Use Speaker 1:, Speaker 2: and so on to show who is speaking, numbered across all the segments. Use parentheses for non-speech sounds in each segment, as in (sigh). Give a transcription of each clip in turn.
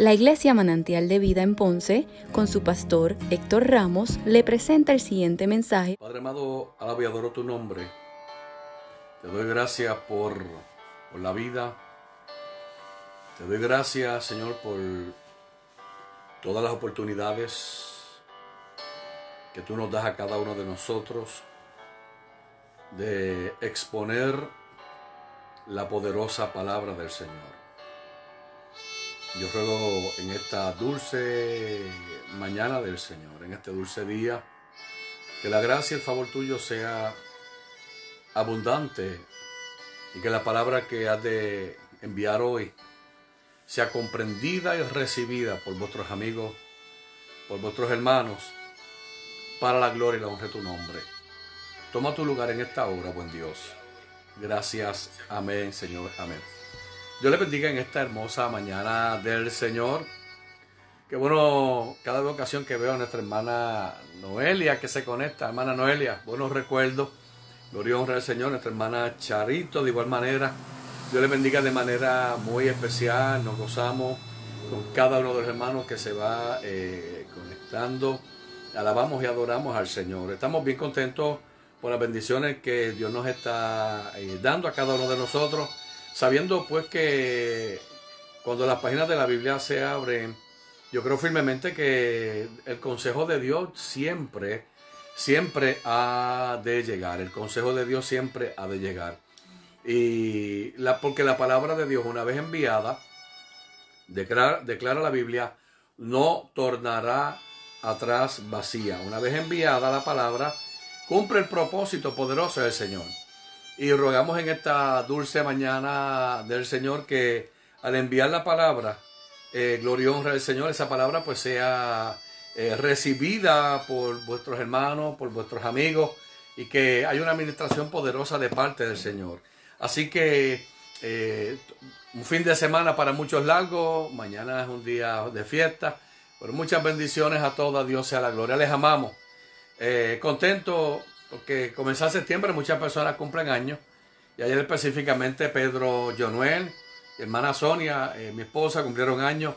Speaker 1: La Iglesia Manantial de Vida en Ponce, con su pastor Héctor Ramos, le presenta el siguiente mensaje.
Speaker 2: Padre amado, alabo y adoro tu nombre. Te doy gracias por, por la vida. Te doy gracias, Señor, por todas las oportunidades que tú nos das a cada uno de nosotros de exponer la poderosa palabra del Señor. Yo ruego en esta dulce mañana del Señor, en este dulce día, que la gracia y el favor tuyo sea abundante y que la palabra que has de enviar hoy sea comprendida y recibida por vuestros amigos, por vuestros hermanos, para la gloria y la honra de tu nombre. Toma tu lugar en esta hora, buen Dios. Gracias. Amén, Señor. Amén. Dios le bendiga en esta hermosa mañana del Señor. Qué bueno, cada ocasión que veo a nuestra hermana Noelia que se conecta, hermana Noelia, buenos recuerdos. Gloria y honra al Señor, nuestra hermana Charito, de igual manera. Dios le bendiga de manera muy especial. Nos gozamos con cada uno de los hermanos que se va eh, conectando. Alabamos y adoramos al Señor. Estamos bien contentos por las bendiciones que Dios nos está eh, dando a cada uno de nosotros sabiendo pues que cuando las páginas de la Biblia se abren, yo creo firmemente que el consejo de Dios siempre, siempre ha de llegar. El consejo de Dios siempre ha de llegar. Y la, porque la palabra de Dios, una vez enviada, declara, declara la Biblia, no tornará atrás vacía. Una vez enviada la palabra, cumple el propósito poderoso del Señor. Y rogamos en esta dulce mañana del Señor que al enviar la palabra, eh, gloria y honra del Señor, esa palabra pues sea eh, recibida por vuestros hermanos, por vuestros amigos y que haya una administración poderosa de parte del Señor. Así que eh, un fin de semana para muchos largos, mañana es un día de fiesta, pero muchas bendiciones a todos, Dios sea la gloria, les amamos. contento porque comenzó septiembre, muchas personas cumplen años. Y ayer específicamente Pedro Jonuel, hermana Sonia, eh, mi esposa, cumplieron años.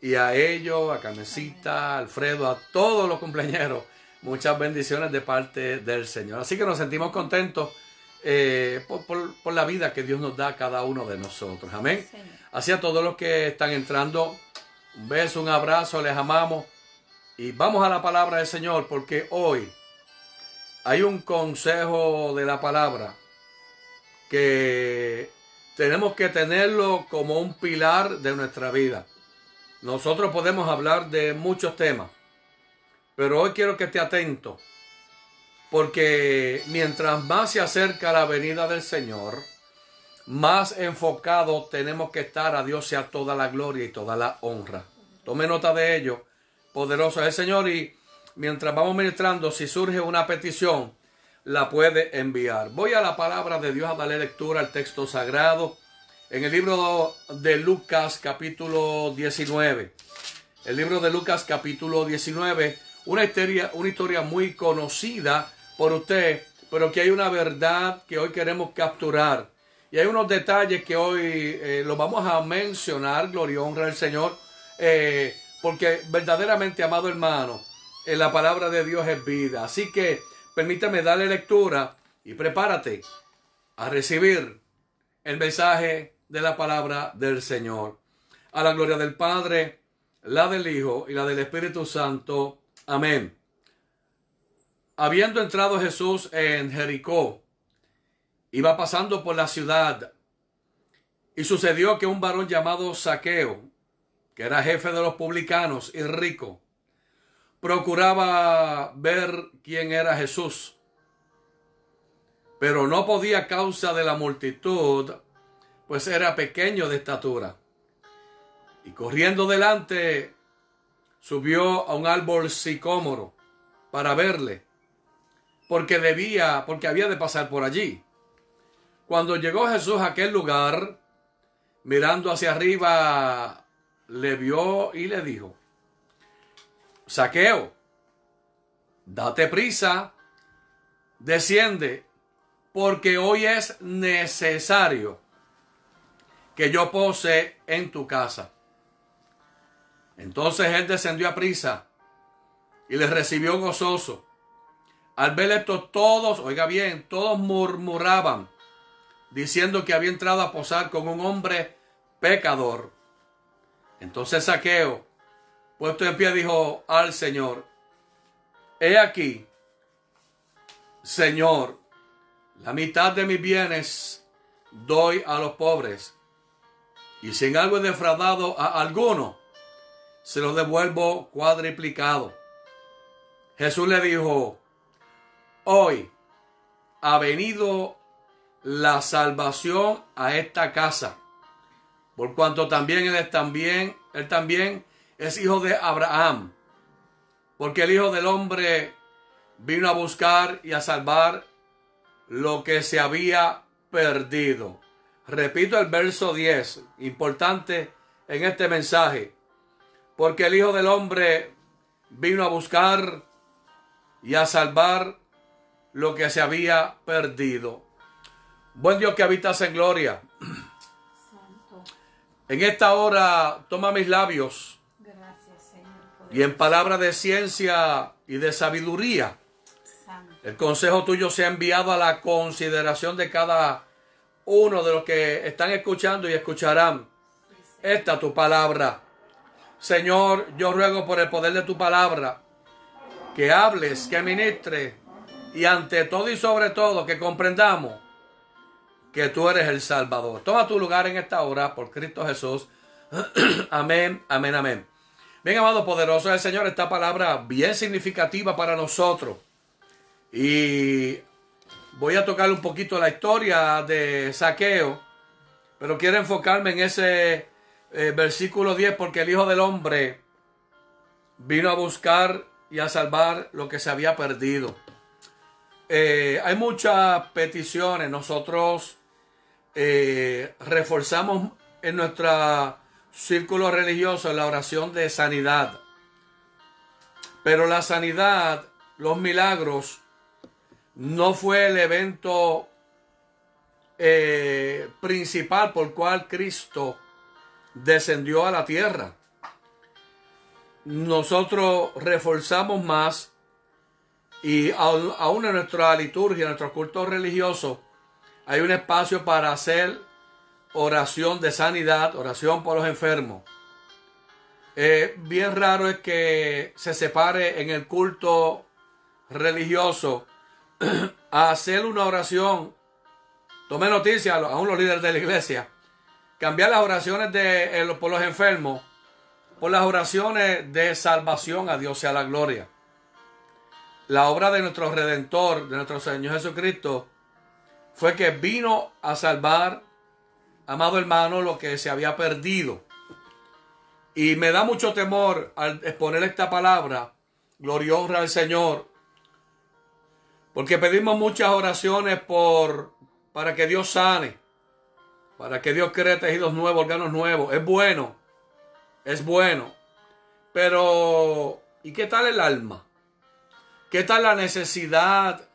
Speaker 2: Y a ellos, a Carmencita, a Alfredo, a todos los cumpleaños, muchas bendiciones de parte del Señor. Así que nos sentimos contentos eh, por, la vida que Dios nos da a cada uno de nosotros. Amén. Así a todos los que están entrando, un beso, un abrazo, les amamos. Y vamos a la palabra del Señor, porque hoy hay un consejo de la palabra que tenemos que tenerlo como un pilar de nuestra vida. Nosotros podemos hablar de muchos temas, pero hoy quiero que esté atento, porque mientras más se acerca la venida del Señor, más enfocado tenemos que estar a Dios sea toda la gloria y toda la honra. Tome nota de ello. Poderoso es el Señor y mientras vamos ministrando, si surge una petición, la puede enviar. Voy a la palabra de Dios a darle lectura al texto sagrado en el libro de Lucas capítulo 19. El libro de Lucas capítulo 19, una historia, una historia muy conocida por usted, pero que hay una verdad que hoy queremos capturar. Y hay unos detalles que hoy eh, los vamos a mencionar, gloria honra al Señor, eh, porque verdaderamente, amado hermano, la palabra de Dios es vida. Así que permítame darle lectura y prepárate a recibir el mensaje de la palabra del Señor. A la gloria del Padre, la del Hijo y la del Espíritu Santo. Amén. Habiendo entrado Jesús en Jericó, iba pasando por la ciudad y sucedió que un varón llamado Saqueo, que era jefe de los publicanos y rico, procuraba ver quién era Jesús, pero no podía causa de la multitud, pues era pequeño de estatura. Y corriendo delante, subió a un árbol sicómoro para verle, porque debía, porque había de pasar por allí. Cuando llegó Jesús a aquel lugar, mirando hacia arriba, le vio y le dijo, Saqueo, date prisa, desciende, porque hoy es necesario que yo pose en tu casa. Entonces él descendió a prisa y les recibió gozoso. Al ver esto todos, oiga bien, todos murmuraban, diciendo que había entrado a posar con un hombre pecador. Entonces Saqueo, puesto en pie, dijo al Señor, he aquí, Señor, la mitad de mis bienes doy a los pobres, y si en algo he defraudado a alguno, se lo devuelvo cuadriplicado. Jesús le dijo, hoy ha venido la salvación a esta casa, por cuanto también él es también, él también es hijo de Abraham, porque el Hijo del Hombre vino a buscar y a salvar lo que se había perdido. Repito el verso 10, importante en este mensaje, porque el Hijo del Hombre vino a buscar y a salvar lo que se había perdido. Buen Dios que habitas en gloria. En esta hora toma mis labios y en palabra de ciencia y de sabiduría. El consejo tuyo se ha enviado a la consideración de cada uno de los que están escuchando y escucharán esta tu palabra. Señor, yo ruego por el poder de tu palabra que hables, que ministre y ante todo y sobre todo que comprendamos que tú eres el Salvador. Toma tu lugar en esta hora por Cristo Jesús. (clears throat) amén, amén, amén. Bien, amado poderoso del Señor, esta palabra bien significativa para nosotros. Y voy a tocar un poquito la historia de Saqueo, pero quiero enfocarme en ese eh, versículo 10 porque el Hijo del Hombre vino a buscar y a salvar lo que se había perdido. Eh, hay muchas peticiones. Nosotros eh, reforzamos en nuestro círculo religioso la oración de sanidad. Pero la sanidad, los milagros, no fue el evento eh, principal por cual Cristo descendió a la tierra. Nosotros reforzamos más y aún en nuestra liturgia, en nuestro culto religioso, hay un espacio para hacer oración de sanidad, oración por los enfermos. Eh, bien raro es que se separe en el culto religioso (clears throat) a hacer una oración. Tome noticia a los líderes de la iglesia. Cambiar las oraciones de, por los enfermos por las oraciones de salvación a Dios sea la gloria. La obra de nuestro Redentor, de nuestro Señor Jesucristo, fue que vino a salvar, amado hermano, lo que se había perdido. Y me da mucho temor al exponer esta palabra, gloria honra al Señor, porque pedimos muchas oraciones por, para que Dios sane, para que Dios cree tejidos nuevos, órganos nuevos. Es bueno, es bueno. Pero, ¿y qué tal el alma? ¿Qué tal la necesidad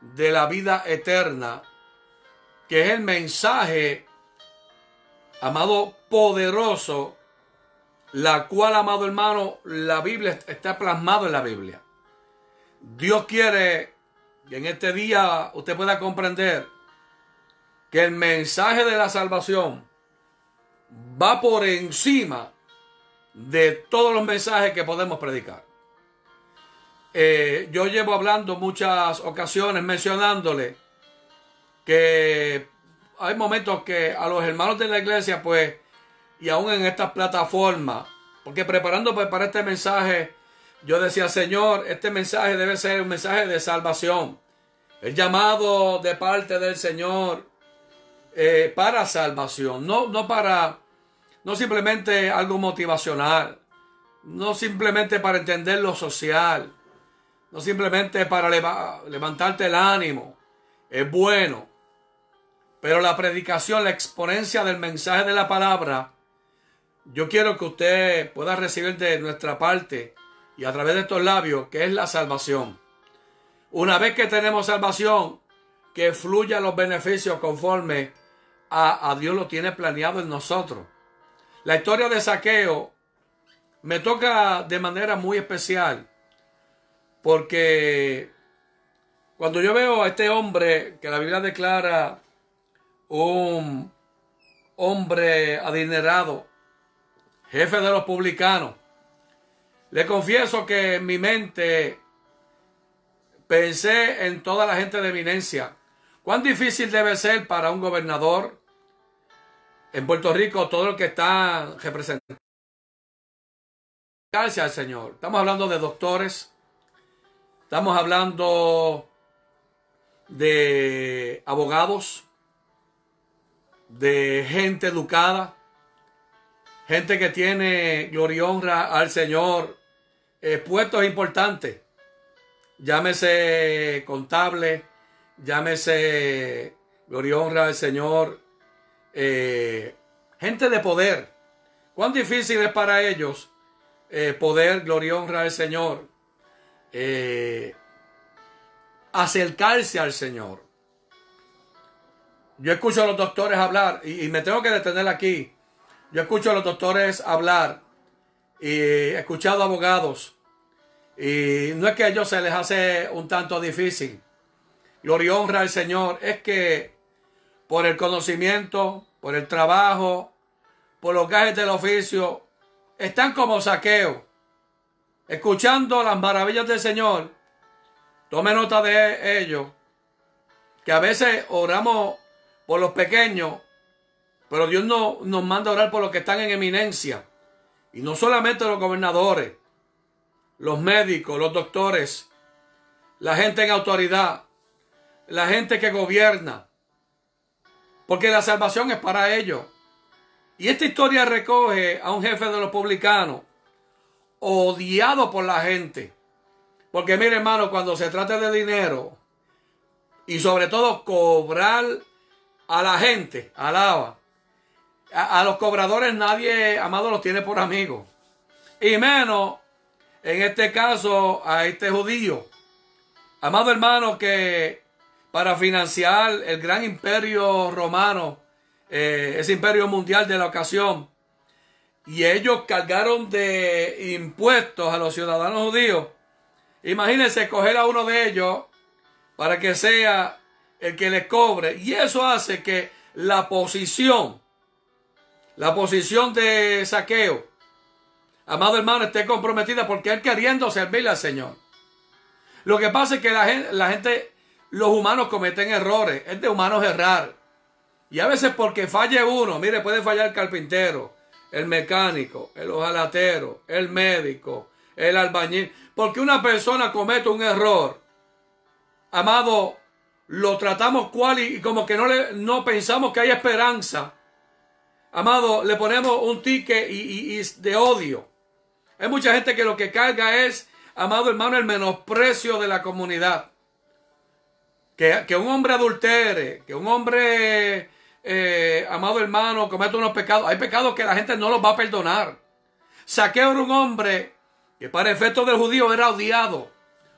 Speaker 2: de la vida eterna? Que es el mensaje, amado, poderoso, la cual, amado hermano, la Biblia está plasmado en la Biblia. Dios quiere que en este día usted pueda comprender que el mensaje de la salvación va por encima de todos los mensajes que podemos predicar. Eh, yo llevo hablando muchas ocasiones mencionándole que hay momentos que a los hermanos de la iglesia, pues, y aún en estas plataformas, porque preparando pues, para este mensaje, yo decía, Señor, este mensaje debe ser un mensaje de salvación. El llamado de parte del Señor eh, para salvación, no, no para no simplemente algo motivacional, no simplemente para entender lo social, no simplemente para levantarte el ánimo, es bueno, pero la predicación, la exponencia del mensaje de la palabra, yo quiero que usted pueda recibir de nuestra parte y a través de estos labios, que es la salvación. Una vez que tenemos salvación, que fluya los beneficios conforme a, a Dios lo tiene planeado en nosotros. La historia de Saqueo me toca de manera muy especial porque cuando yo veo a este hombre que la Biblia declara un hombre adinerado, jefe de los publicanos, le confieso que en mi mente pensé en toda la gente de eminencia. ¿Cuán difícil debe ser para un gobernador en Puerto Rico todo lo que está representando? Gracias al Señor. Estamos hablando de doctores, estamos hablando de abogados, de gente educada, gente que tiene gloria y honra al Señor, eh, puestos importantes, llámese contable, llámese gloria y honra al Señor, eh, gente de poder. Cuán difícil es para ellos eh, poder gloria y honra al Señor, acercarse al Señor. Yo escucho a los doctores hablar y, me tengo que detener aquí. Yo escucho a los doctores hablar y he escuchado abogados y no es que a ellos se les hace un tanto difícil. Gloria honra al Señor. Es que por el conocimiento, por el trabajo, por los gajes del oficio, están como saqueo, escuchando las maravillas del Señor. Tome nota de ello, que a veces oramos por los pequeños, pero Dios no, nos manda a orar por los que están en eminencia. Y no solamente los gobernadores, los médicos, los doctores, la gente en autoridad, la gente que gobierna. Porque la salvación es para ellos. Y esta historia recoge a un jefe de los publicanos, odiado por la gente. Porque mire hermano, cuando se trata de dinero y sobre todo cobrar a la gente, alaba. A, los cobradores nadie, amado, los tiene por amigos. Y menos, en este caso, a este judío. Amado hermano, que para financiar el gran imperio romano, eh, ese imperio mundial de la ocasión, y ellos cargaron de impuestos a los ciudadanos judíos. Imagínense coger a uno de ellos para que sea el que le cobre. Y eso hace que la posición, la posición de saqueo, amado hermano, esté comprometida porque él queriendo servirle al Señor. Lo que pasa es que la gente, la gente, los humanos cometen errores. Es de humanos errar. Y a veces porque falle uno, mire, puede fallar el carpintero, el mecánico, el ojalatero, el médico, el albañil. Porque una persona comete un error, amado, lo tratamos cual y, como que no, le, no pensamos que hay esperanza. Amado, le ponemos un tique y, de odio. Hay mucha gente que lo que carga es, amado hermano, el menosprecio de la comunidad. Que, que un hombre adultere, que un hombre, eh, amado hermano, cometa unos pecados. Hay pecados que la gente no los va a perdonar. Saqueo era un hombre que para efectos del judío era odiado.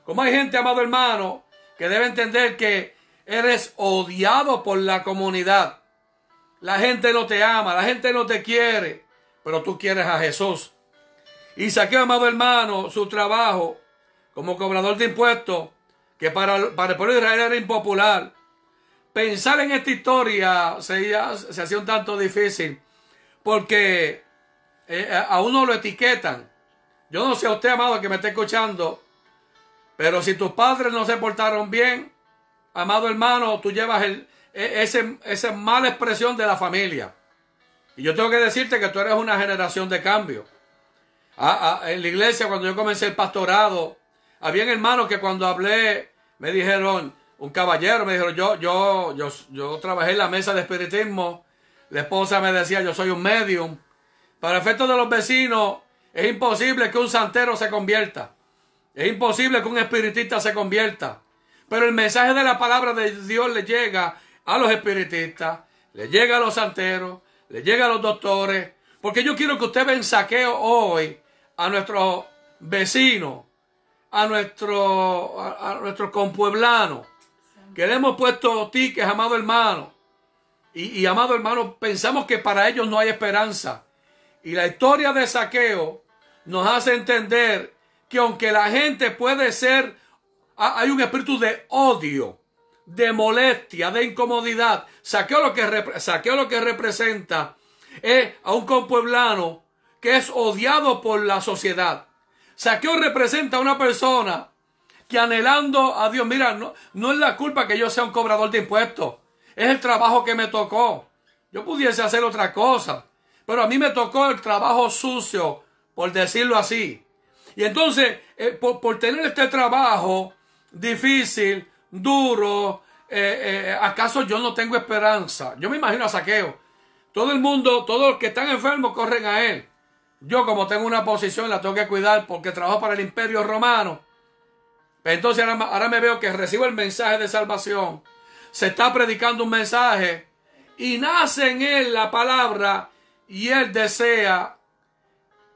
Speaker 2: Como hay gente, amado hermano, que debe entender que Eres odiado por la comunidad. La gente no te ama, la gente no te quiere, pero tú quieres a Jesús. Y saqué, amado hermano, su trabajo como cobrador de impuestos, que para, para el pueblo de Israel era impopular. Pensar en esta historia se, se hacía un tanto difícil, porque eh, a uno lo etiquetan. Yo no sé a usted, amado, que me esté escuchando, pero si tus padres no se portaron bien, amado hermano, tú llevas e, ese, esa mala expresión de la familia. Y yo tengo que decirte que tú eres una generación de cambio. Ah, ah, en la iglesia, cuando yo comencé el pastorado, había hermanos que cuando hablé me dijeron, un caballero me dijeron, yo, yo, yo, yo trabajé en la mesa de espiritismo. La esposa me decía, yo soy un medium. Para efectos de los vecinos, es imposible que un santero se convierta. Es imposible que un espiritista se convierta. Pero el mensaje de la palabra de Dios le llega a los espiritistas, le llega a los santeros, le llega a los doctores. Porque yo quiero que usted vea en saqueo hoy a nuestros vecinos, a nuestros a, nuestro compueblanos, que le hemos puesto tickets, amado hermano. Y, y amado hermano, pensamos que para ellos no hay esperanza. Y la historia de saqueo nos hace entender que aunque la gente puede ser, hay un espíritu de odio, de molestia, de incomodidad. Saqueo lo que, saqueo lo que representa es a un compueblano que es odiado por la sociedad. Saqueo representa a una persona que anhelando a Dios, mira, no, no es la culpa que yo sea un cobrador de impuestos, es el trabajo que me tocó. Yo pudiese hacer otra cosa, pero a mí me tocó el trabajo sucio, por decirlo así. Y entonces, eh, por, tener este trabajo difícil, duro, eh, eh, ¿acaso yo no tengo esperanza? Yo me imagino a saqueo. Todo el mundo, todos los que están enfermos corren a él. Yo como tengo una posición la tengo que cuidar porque trabajo para el imperio romano. Entonces ahora, ahora me veo que recibo el mensaje de salvación. Se está predicando un mensaje y nace en él la palabra y él desea,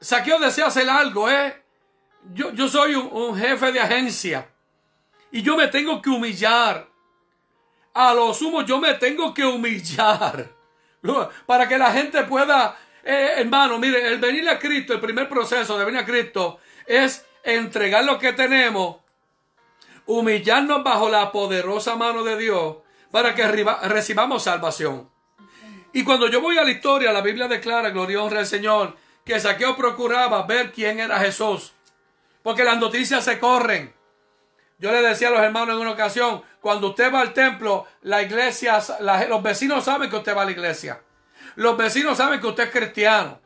Speaker 2: Saqueo desea hacer algo, ¿eh? Yo, yo soy un, jefe de agencia y yo me tengo que humillar. A lo sumo yo me tengo que humillar para que la gente pueda, eh, hermano, mire, el venir a Cristo, el primer proceso de venir a Cristo es entregar lo que tenemos, humillarnos bajo la poderosa mano de Dios para que recibamos salvación. Y cuando yo voy a la historia, la Biblia declara, gloria honra al Señor, que Saqueo procuraba ver quién era Jesús. Porque las noticias se corren. Yo le decía a los hermanos en una ocasión, cuando usted va al templo, la iglesia, los vecinos saben que usted va a la iglesia. Los vecinos saben que usted es cristiano.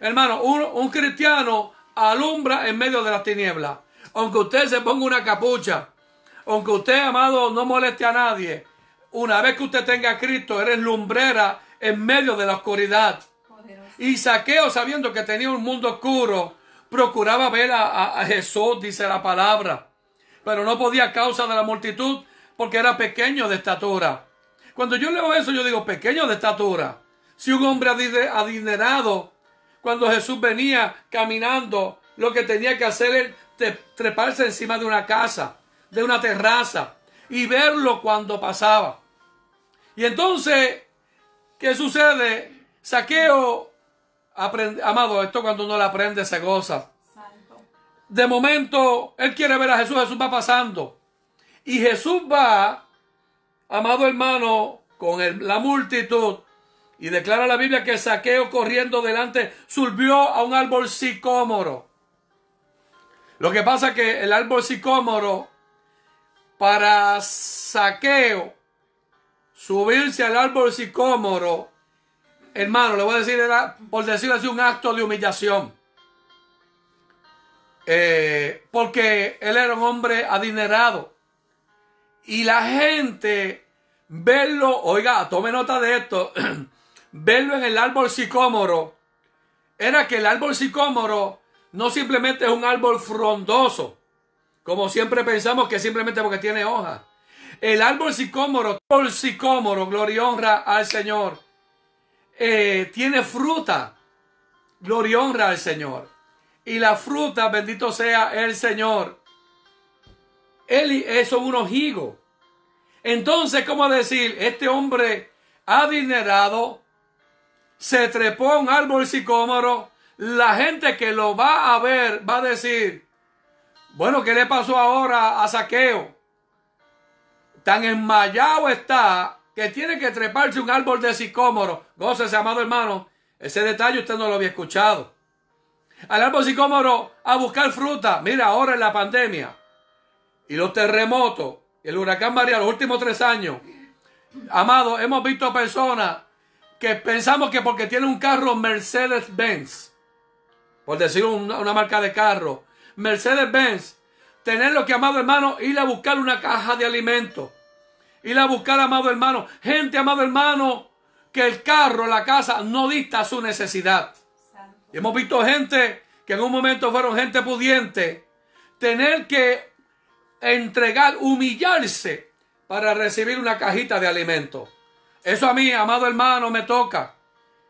Speaker 2: Hermano, un, un cristiano alumbra en medio de las tinieblas. Aunque usted se ponga una capucha, aunque usted, amado, no moleste a nadie, una vez que usted tenga a Cristo, eres lumbrera en medio de la oscuridad. Y Saqueo, sabiendo que tenía un mundo oscuro, procuraba ver a, Jesús, dice la palabra. Pero no podía a causa de la multitud, porque era pequeño de estatura. Cuando yo leo eso, yo digo, pequeño de estatura. Si un hombre adinerado, cuando Jesús venía caminando, lo que tenía que hacer es treparse encima de una casa, de una terraza, y verlo cuando pasaba. Y entonces ¿Qué sucede? Saqueo, amado, esto cuando uno le aprende se goza. De momento, él quiere ver a Jesús, Jesús va pasando. Y Jesús va, amado hermano, con la multitud. Y declara la Biblia que Saqueo corriendo delante subió a un árbol sicómoro. Lo que pasa es que el árbol sicómoro para Saqueo subirse al árbol sicómoro, hermano, le voy a decir, por decirlo así, un acto de humillación. Eh, porque él era un hombre adinerado. Y la gente, verlo, oiga, tome nota de esto, (clears throat) verlo en el árbol sicómoro, era que el árbol sicómoro no simplemente es un árbol frondoso, como siempre pensamos que simplemente porque tiene hojas. El árbol sicómoro, el sicómoro, gloria y honra al Señor. Eh, tiene fruta, gloria y honra al Señor. Y la fruta, bendito sea el Señor. Él es unos higos. Entonces, ¿cómo decir? Este hombre adinerado se trepó a un árbol sicómoro. La gente que lo va a ver va a decir, bueno, ¿qué le pasó ahora a Saqueo? tan enmayado está que tiene que treparse un árbol de sicómoro. Gócese, amado hermano. Ese detalle usted no lo había escuchado. Al árbol sicómoro a buscar fruta. Mira, ahora en la pandemia y los terremotos, el huracán María, los últimos tres años. Amado, hemos visto personas que pensamos que porque tiene un carro Mercedes-Benz, por decir una, una marca de carro, Mercedes-Benz, tener lo que, amado hermano, ir a buscar una caja de alimentos ir a buscar, amado hermano. Gente, amado hermano, que el carro, la casa, no dicta su necesidad. Hemos visto gente que en un momento fueron gente pudiente, tener que entregar, humillarse para recibir una cajita de alimento. Eso a mí, amado hermano, me toca.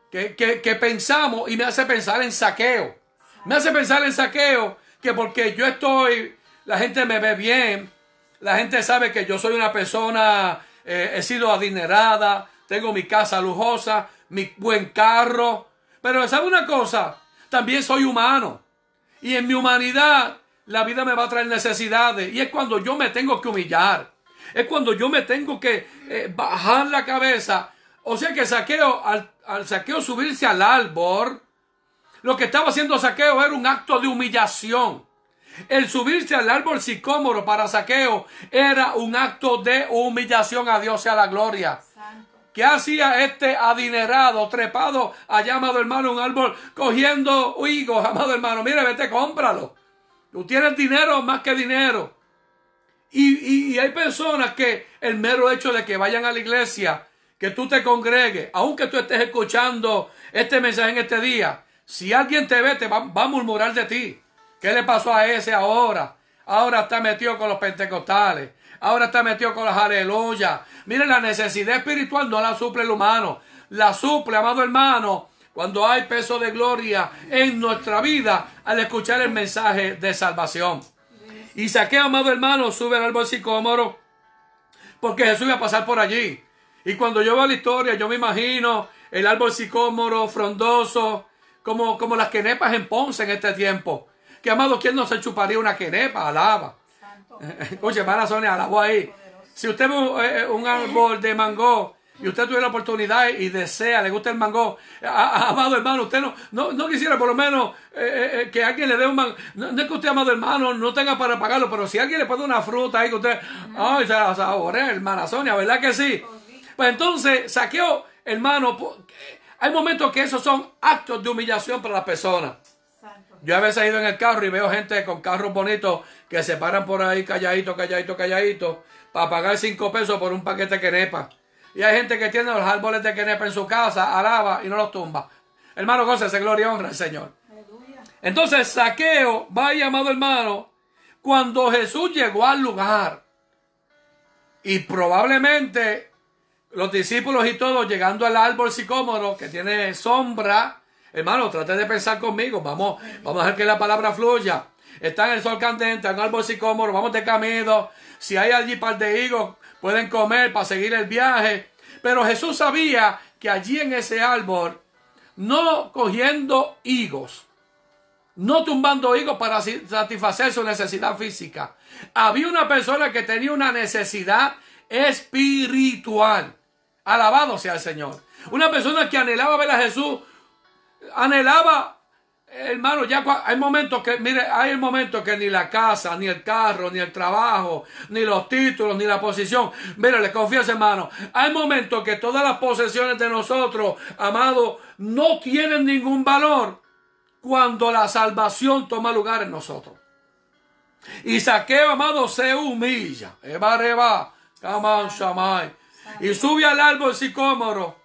Speaker 2: Que, que, pensamos y me hace pensar en saqueo. Me hace pensar en saqueo que porque yo estoy, la gente me ve bien, la gente sabe que yo soy una persona, eh, he sido adinerada, tengo mi casa lujosa, mi buen carro. Pero ¿sabe una cosa? También soy humano. Y en mi humanidad, la vida me va a traer necesidades. Y es cuando yo me tengo que humillar. Es cuando yo me tengo que eh, bajar la cabeza. O sea que saqueo, al, al saqueo subirse al árbol, lo que estaba haciendo saqueo era un acto de humillación. El subirse al árbol sicómoro para saqueo era un acto de humillación a Dios y a la gloria. ¿Qué hacía este adinerado, trepado allá, amado hermano, un árbol, cogiendo higos, amado hermano? Mire, vete, cómpralo. Tú tienes dinero más que dinero. Y, y, hay personas que el mero hecho de que vayan a la iglesia, que tú te congregues, aunque tú estés escuchando este mensaje en este día, si alguien te ve, te va, va a murmurar de ti. ¿Qué le pasó a ese ahora? Ahora está metido con los pentecostales. Ahora está metido con las aleluyas. Miren, la necesidad espiritual no la suple el humano. La suple, amado hermano, cuando hay peso de gloria en nuestra vida al escuchar el mensaje de salvación. Y saqué, amado hermano, sube al árbol sicómoro porque Jesús iba a pasar por allí. Y cuando yo veo la historia, yo me imagino el árbol sicómoro frondoso, como, como las quenepas en Ponce en este tiempo. Que amado, ¿quién no se chuparía una quenepa? Alaba. (laughs) Oye, hermana Sonia, alabó ahí. Si usted ve eh, eh, un árbol de mango y usted tuviera la oportunidad y desea, le gusta el mango, amado hermano, usted no, no, quisiera por lo menos eh, que alguien le dé un mango. No, es que usted, amado hermano, no tenga para pagarlo, pero si alguien le pone una fruta ahí que usted, ay, se la saborea, hermana Sonia, ¿verdad que sí? Pues entonces, saqueó, hermano, hay momentos que esos son actos de humillación para las personas. Yo a veces he ido en el carro y veo gente con carros bonitos que se paran por ahí calladito, calladito, calladito, para pagar cinco pesos por un paquete de quenepa. Y hay gente que tiene los árboles de quenepa en su casa, alaba y no los tumba. Hermano, se gloria y honra al Señor. Entonces, saqueo, vaya amado hermano, cuando Jesús llegó al lugar y probablemente los discípulos y todos llegando al árbol sicómoro que tiene sombra, hermano, trate de pensar conmigo, vamos, vamos a dejar que la palabra fluya. Está en el sol candente, en un árbol sicómoro, vamos de camino. Si hay allí par de higos, pueden comer para seguir el viaje. Pero Jesús sabía que allí en ese árbol, no cogiendo higos, no tumbando higos para satisfacer su necesidad física. Había una persona que tenía una necesidad espiritual. Alabado sea el Señor. Una persona que anhelaba ver a Jesús, anhelaba, hermano, ya hay momentos que, mire, hay momentos que ni la casa, ni el carro, ni el trabajo, ni los títulos, ni la posición. Mire, le confieso, hermano, hay momentos que todas las posesiones de nosotros, amado, no tienen ningún valor cuando la salvación toma lugar en nosotros. Y saqueo, amado, se humilla. Eva, y sube al árbol sicómoro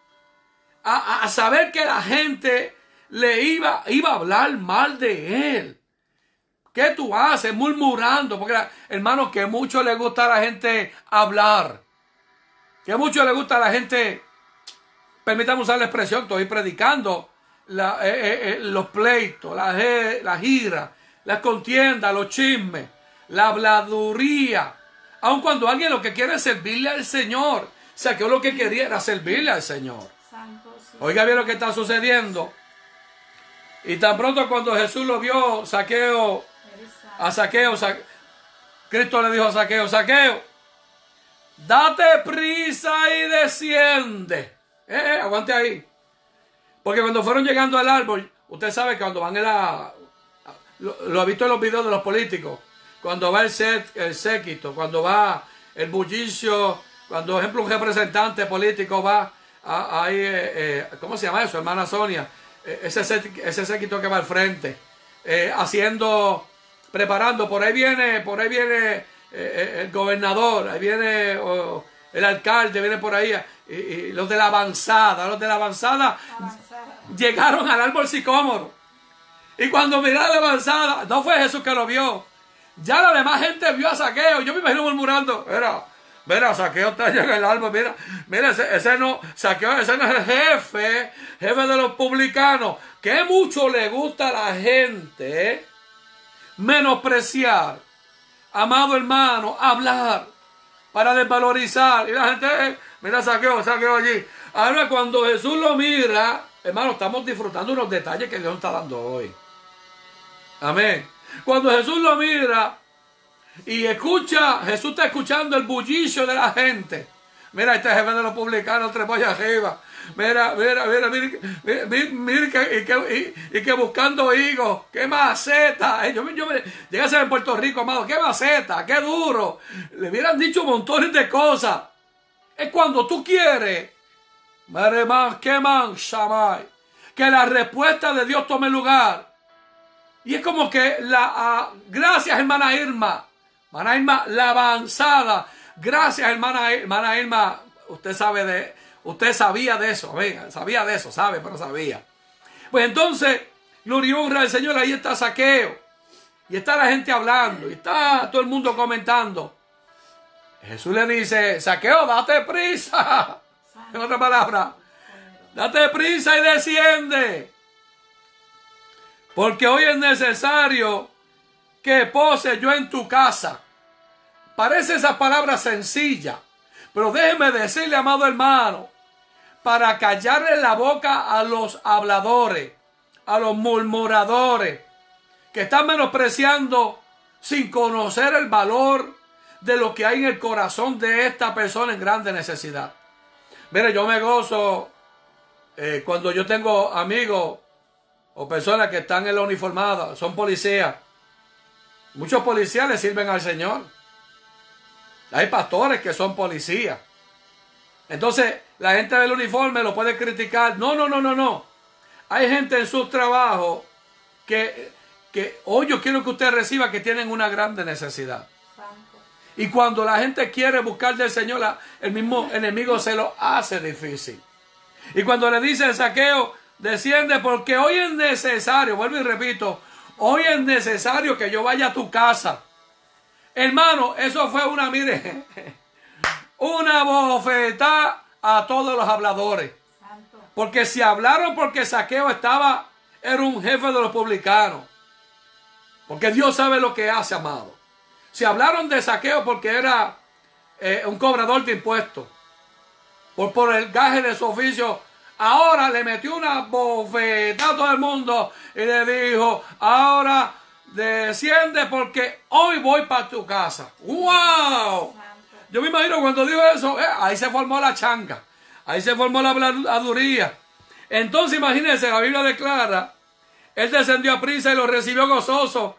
Speaker 2: a, a, saber que la gente le iba, iba a hablar mal de él. ¿Qué tú haces? Murmurando. Porque, hermano, que mucho le gusta a la gente hablar. Que mucho le gusta a la gente, permítame usar la expresión, estoy predicando, la, eh, eh, eh, los pleitos, la, la gira, las contiendas, los chismes, la habladuría. Aun cuando alguien lo que quiere es servirle al Señor. Saqueo lo que quería era servirle al Señor. Oiga bien lo que está sucediendo. Y tan pronto cuando Jesús lo vio, saqueo, a saqueo, Cristo le dijo a saqueo, saqueo, date prisa y desciende. Eh, eh, aguante ahí. Porque cuando fueron llegando al árbol, usted sabe que cuando van en la... Lo, ha visto en los videos de los políticos cuando va el, el séquito, cuando va el bullicio, cuando, por ejemplo, un representante político va ahí, eh, eh, ¿cómo se llama eso, hermana Sonia? Eh, ese, ese séquito que va al frente, haciendo, preparando, por ahí viene, por ahí viene el gobernador, ahí viene el alcalde, viene por ahí, y, los de la avanzada, los de la avanzada, llegaron al árbol sicómoro. Y cuando miraron la avanzada, no fue Jesús que lo vio, ya la demás gente vio a Saqueo. Yo me imagino murmurando. Mira, mira, Saqueo allá en el alma. Mira, mira, ese, no, Saqueo, ese no es el jefe, jefe de los publicanos. Que mucho le gusta a la gente menospreciar, amado hermano, hablar para desvalorizar. Y la gente, mira, Saqueo, Saqueo allí. Ahora, cuando Jesús lo mira, hermano, estamos disfrutando unos detalles que Dios está dando hoy. Amén. Cuando Jesús lo mira y escucha, Jesús está escuchando el bullicio de la gente. Mira, este jefe de los publicanos trepó allá arriba. Mira, mira, mira, mira, mira, y, que, buscando higos, qué maceta. Yo, yo llegué a ser en Puerto Rico, amado, qué maceta, qué duro. Le hubieran dicho montones de cosas. Es cuando tú quieres, que man, que la respuesta de Dios tome lugar. Y es como que la, ah, gracias hermana Irma, hermana Irma, la avanzada, gracias hermana, hermana Irma, usted sabe de, usted sabía de eso, venga, sabía de eso, sabe, pero sabía. Pues entonces, gloria y al Señor, ahí está saqueo, y está la gente hablando, y está todo el mundo comentando. Jesús le dice, saqueo, date prisa, (laughs) en otra palabra, date prisa y desciende. Porque hoy es necesario que pose yo en tu casa. Parece esa palabra sencilla. Pero déjeme decirle, amado hermano, para callarle la boca a los habladores, a los murmuradores, que están menospreciando sin conocer el valor de lo que hay en el corazón de esta persona en grande necesidad. Mire, yo me gozo eh, cuando yo tengo amigos o personas que están en la uniformada, son policías. Muchos policías le sirven al Señor. Hay pastores que son policías. Entonces, la gente del uniforme lo puede criticar. No, no, no, no, no. Hay gente en sus trabajos que, que hoy yo quiero que usted reciba que tienen una grande necesidad. Y cuando la gente quiere buscar del Señor, el mismo enemigo se lo hace difícil. Y cuando le dice el saqueo, desciende porque hoy es necesario, vuelvo y repito, hoy es necesario que yo vaya a tu casa. Hermano, eso fue una, mire, (laughs) una bofetada a todos los habladores. Porque si hablaron porque Saqueo estaba, era un jefe de los publicanos. Porque Dios sabe lo que hace, amado. Si hablaron de Saqueo porque era eh, un cobrador de impuestos, por, por el gaje de su oficio, Ahora le metió una bofetada a todo el mundo y le dijo, ahora desciende porque hoy voy para tu casa. ¡Wow! Yo me imagino cuando dijo eso, eh, ahí se formó la changa, ahí se formó la habladuría. Entonces imagínense, la Biblia declara, él descendió a prisa y lo recibió gozoso.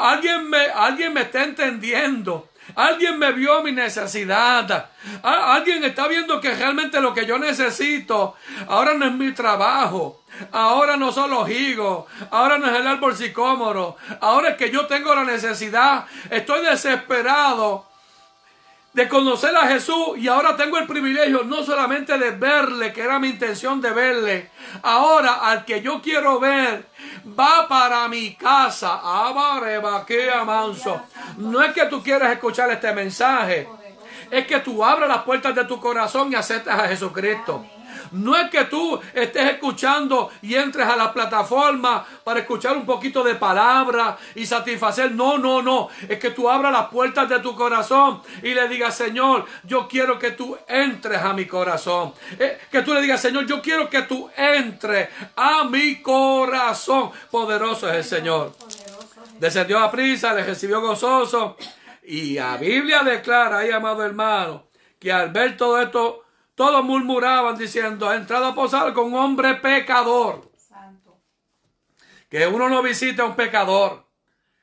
Speaker 2: Alguien me, alguien me está entendiendo. Alguien me vio mi necesidad. Alguien está viendo que realmente lo que yo necesito ahora no es mi trabajo. Ahora no son los higos. Ahora no es el árbol sicómoro. Ahora es que yo tengo la necesidad. Estoy desesperado de conocer a Jesús y ahora tengo el privilegio no solamente de verle, que era mi intención de verle, ahora al que yo quiero ver va para mi casa. manso. No es que tú quieras escuchar este mensaje, es que tú abras las puertas de tu corazón y aceptas a Jesucristo. No es que tú estés escuchando y entres a la plataforma para escuchar un poquito de palabra y satisfacer. No, no, no. Es que tú abras las puertas de tu corazón y le digas, Señor, yo quiero que tú entres a mi corazón. Eh, que tú le digas, Señor, yo quiero que tú entres a mi corazón. Poderoso es el Señor. Descendió a prisa, le recibió gozoso. Y la Biblia declara ahí, amado hermano, que al ver todo esto, todos murmuraban diciendo, ha entrado a posar con un hombre pecador. Santo. Que uno no visite a un pecador.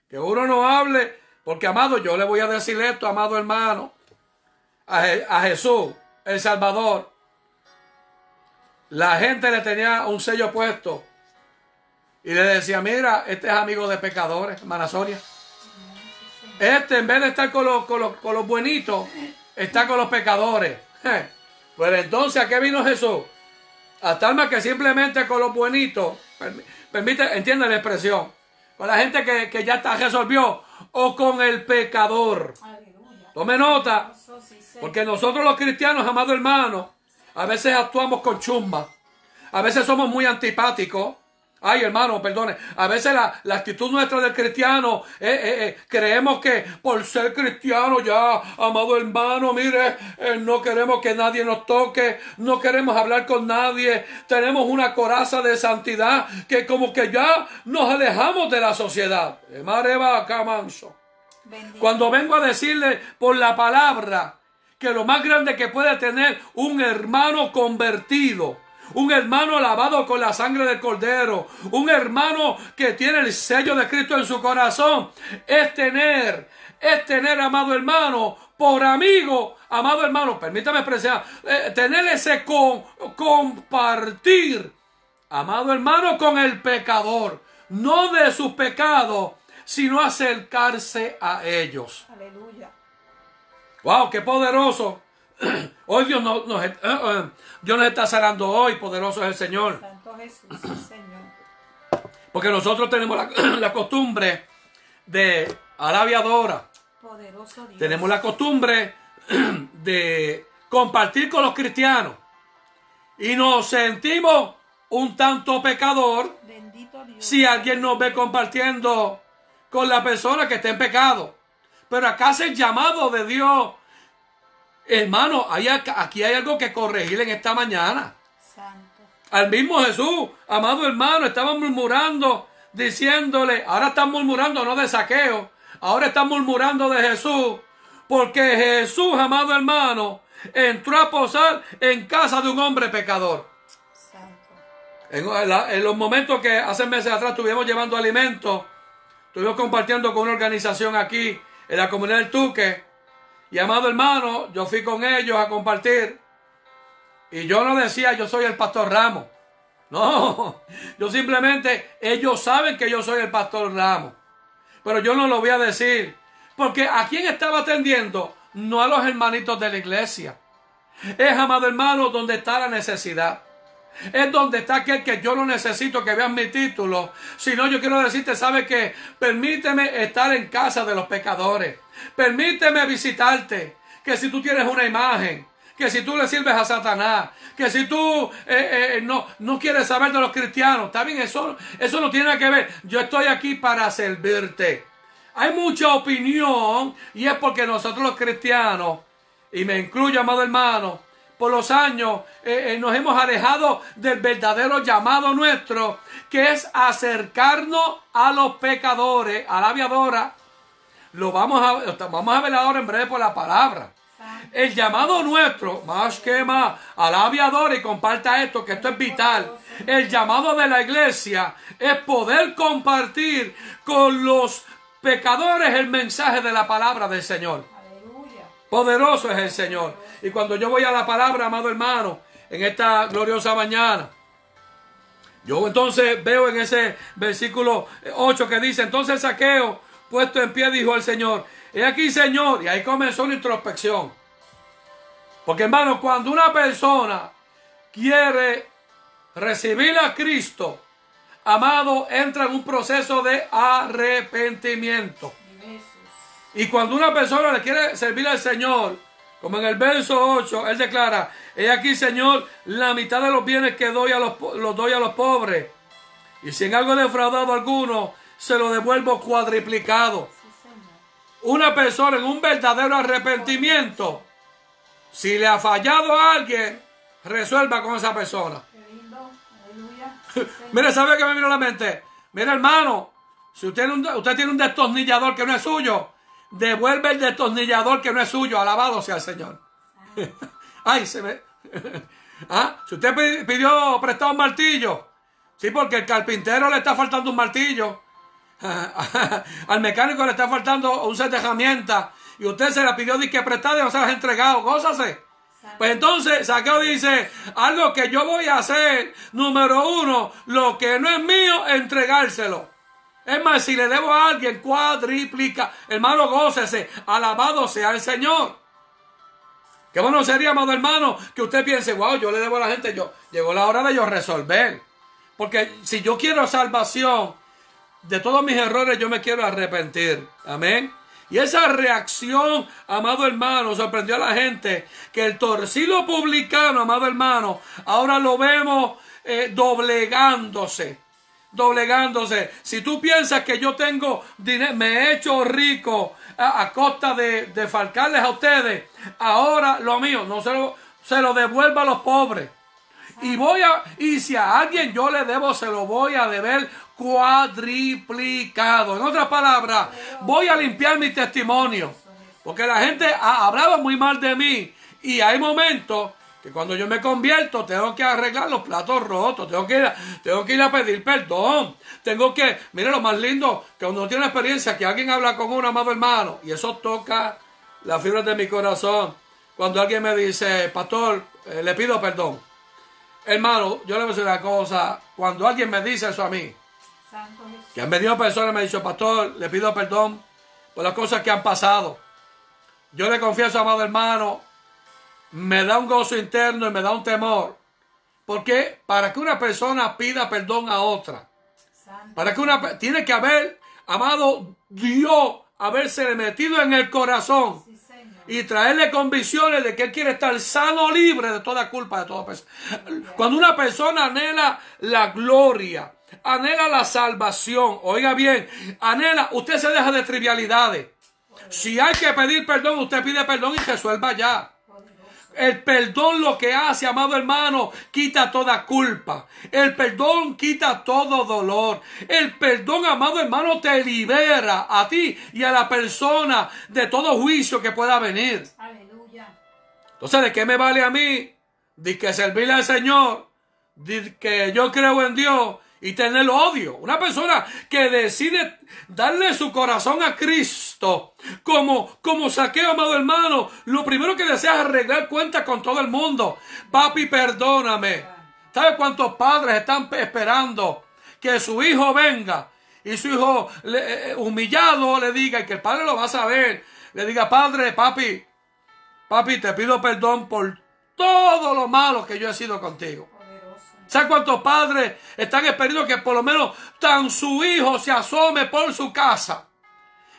Speaker 2: Que uno no hable. Porque, amado, yo le voy a decir esto, amado hermano. A, a Jesús, el Salvador. La gente le tenía un sello puesto. Y le decía, mira, este es amigo de pecadores, hermana Sonia. Este, en vez de estar con los, con los, con los buenitos, está con los pecadores. (laughs) Pero entonces, ¿a qué vino Jesús? A tal más que simplemente con los buenitos, permite, entiende la expresión, con la gente que, ya está resolvió, o con el pecador. Tome nota, porque nosotros los cristianos, amados hermanos, a veces actuamos con chumba, a veces somos muy antipáticos, Ay, hermano, perdone. A veces la, actitud nuestra del cristiano, eh, eh, eh, creemos que por ser cristiano ya, amado hermano, mire, no queremos que nadie nos toque, no queremos hablar con nadie, tenemos una coraza de santidad que como que ya nos alejamos de la sociedad. Cuando vengo a decirle por la palabra que lo más grande que puede tener un hermano convertido, un hermano lavado con la sangre del cordero, un hermano que tiene el sello de Cristo en su corazón, es tener, es tener, amado hermano, por amigo, amado hermano, permítame expresar, eh, tener ese con, compartir, amado hermano, con el pecador, no de sus pecados, sino acercarse a ellos. Aleluya. Wow, qué poderoso. (clears throat) Hoy Dios nos, eh, eh, Dios nos está sanando hoy, poderoso es el Señor. Santo Jesús, Señor. Porque nosotros tenemos (clears throat) la, costumbre de alabiadora. Poderoso Dios. Tenemos la costumbre (clears throat) de compartir con los cristianos. Y nos sentimos un tanto pecador si alguien nos ve compartiendo con la persona que está en pecado. Pero acá es el llamado de Dios Hermano, aquí hay algo que corregir en esta mañana. Santo. Al mismo Jesús, amado hermano, estaban murmurando, diciéndole, ahora están murmurando no de saqueo, ahora están murmurando de Jesús, porque Jesús, amado hermano, entró a posar en casa de un hombre pecador. Santo. En, los momentos que hace meses atrás estuvimos llevando alimentos, estuvimos compartiendo con una organización aquí en la comunidad del Tuque, y amado hermano, yo fui con ellos a compartir. Y yo no decía yo soy el pastor Ramos. No, (laughs) yo simplemente, ellos saben que yo soy el pastor Ramos. Pero yo no lo voy a decir. Porque a quién estaba atendiendo, no a los hermanitos de la iglesia. Es, amado hermano, donde está la necesidad. Es donde está aquel que yo no necesito que vean mi título. Sino yo quiero decirte, ¿sabe que Permíteme estar en casa de los pecadores. Permíteme visitarte. Que si tú tienes una imagen, que si tú le sirves a Satanás, que si tú eh, eh, no, no quieres saber de los cristianos, está bien, eso, eso no tiene que ver. Yo estoy aquí para servirte. Hay mucha opinión y es porque nosotros los cristianos, y me incluyo, amado hermano, por los años eh, nos hemos alejado del verdadero llamado nuestro, que es acercarnos a los pecadores, a la lo vamos a, vamos a ver ahora en breve por la palabra. El llamado nuestro, más que más, al aviador y comparta esto, que esto es vital. El llamado de la iglesia es poder compartir con los pecadores el mensaje de la palabra del Señor. Poderoso es el Señor. Y cuando yo voy a la palabra, amado hermano, en esta gloriosa mañana, yo entonces veo en ese versículo 8 que dice, entonces saqueo puesto en pie, dijo el Señor, he aquí Señor, y ahí comenzó una introspección. Porque hermano, cuando una persona quiere recibir a Cristo, amado, entra en un proceso de arrepentimiento. Y cuando una persona le quiere servir al Señor, como en el verso 8, él declara, he aquí Señor, la mitad de los bienes que doy a los, los doy a los pobres. Y si en algo he defraudado a alguno, se lo devuelvo cuadriplicado. Una persona en un verdadero arrepentimiento, si le ha fallado a alguien, resuelva con esa persona. (laughs) Mire, ¿sabe qué me vino a la mente? Mire, hermano, si usted, usted tiene un destornillador que no es suyo, devuelve el destornillador que no es suyo. Alabado sea el Señor. (laughs) Ay, se ve. (laughs) ¿Ah? Si usted pidió prestado un martillo, sí, porque el carpintero le está faltando un martillo. (laughs) al mecánico le está faltando un set de herramientas y usted se la pidió de que prestada y no se las ha entregado, gózase. Pues entonces Saqueo dice, algo que yo voy a hacer, número uno, lo que no es mío, entregárselo. Es más, si le debo a alguien, cuadriplica. Hermano, gócese, alabado sea el Señor. Qué bueno sería, amado hermano, que usted piense, wow, yo le debo a la gente, yo, llegó la hora de yo resolver. Porque si yo quiero salvación, de todos mis errores yo me quiero arrepentir. Amén. Y esa reacción, amado hermano, sorprendió a la gente que el torcido publicano, amado hermano, ahora lo vemos eh, doblegándose. Doblegándose. Si tú piensas que yo tengo dinero, me he hecho rico a, costa de, de, falcarles a ustedes, ahora lo mío, no se lo, se lo devuelva a los pobres. Y voy a, y si a alguien yo le debo, se lo voy a deber cuadriplicado. En otras palabras, voy a limpiar mi testimonio. Porque la gente ha hablado muy mal de mí. Y hay momentos que cuando yo me convierto tengo que arreglar los platos rotos, tengo que ir a, tengo que ir a pedir perdón, tengo que, mire lo más lindo, que cuando uno tiene experiencia que alguien habla con un amado hermano y eso toca las fibras de mi corazón. Cuando alguien me dice, pastor, eh, le pido perdón. Hermano, yo le voy a decir una cosa, cuando alguien me dice eso a mí, que han venido personas y me han dicho, pastor, le pido perdón por las cosas que han pasado. Yo le confieso, amado hermano, me da un gozo interno y me da un temor. Porque para que una persona pida perdón a otra, para que una tiene que haber amado Dios, haberse metido en el corazón y traerle convicciones de que él quiere estar sano, libre de toda culpa, de toda persona. Cuando una persona anhela la gloria, anhela la salvación, oiga bien, anhela, usted se deja de trivialidades. Si hay que pedir perdón, usted pide perdón y resuelva ya. El perdón lo que hace, amado hermano, quita toda culpa. El perdón quita todo dolor. El perdón, amado hermano, te libera a ti y a la persona de todo juicio que pueda venir. Aleluya. Entonces, ¿de qué me vale a mí? De que servirle al Señor, de que yo creo en Dios y tener odio. Una persona que decide darle su corazón a Cristo como, como saqueo, amado hermano, lo primero que desea es arreglar cuentas con todo el mundo. Papi, perdóname. ¿Sabe cuántos padres están esperando que su hijo venga y su hijo eh, humillado le diga y que el padre lo va a saber? Le diga, padre, papi, papi, te pido perdón por todo lo malo que yo he sido contigo. ¿Sabe cuántos padres están esperando que por lo menos tan su hijo se asome por su casa?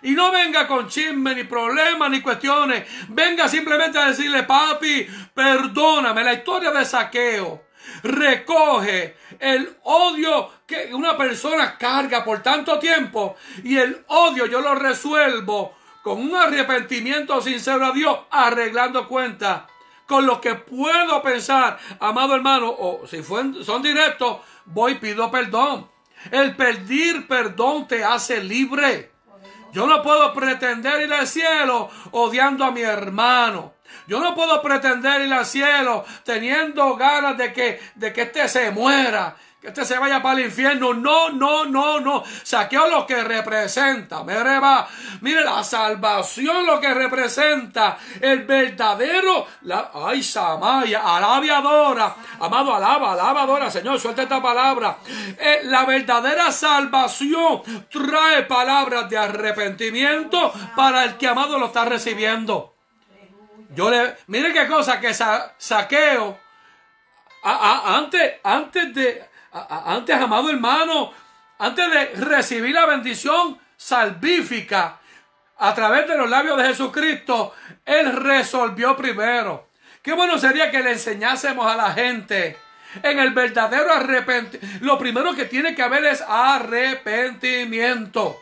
Speaker 2: Y no venga con chisme, ni problemas, ni cuestiones. Venga simplemente a decirle, papi, perdóname. La historia de saqueo recoge el odio que una persona carga por tanto tiempo. Y el odio yo lo resuelvo con un arrepentimiento sincero a Dios, arreglando cuentas con lo que puedo pensar, amado hermano, o si son directos, voy y pido perdón. El pedir perdón te hace libre. Yo no puedo pretender ir al cielo odiando a mi hermano. Yo no puedo pretender ir al cielo teniendo ganas de que, de que este se muera que este se vaya para el infierno. No, no, no, no. Saqueo lo que representa. Mire la salvación lo que representa. El verdadero. La, ay, Samaya. Alabiadora. Amado, alaba, alabadora. Señor, suelta esta palabra. Eh, la verdadera salvación trae palabras de arrepentimiento para el que amado lo está recibiendo. Yo le. Mire qué cosa que saqueo. antes, antes de antes, amado hermano, antes de recibir la bendición salvífica a través de los labios de Jesucristo, Él resolvió primero. Qué bueno sería que le enseñásemos a la gente en el verdadero arrepentimiento. Lo primero que tiene que haber es arrepentimiento.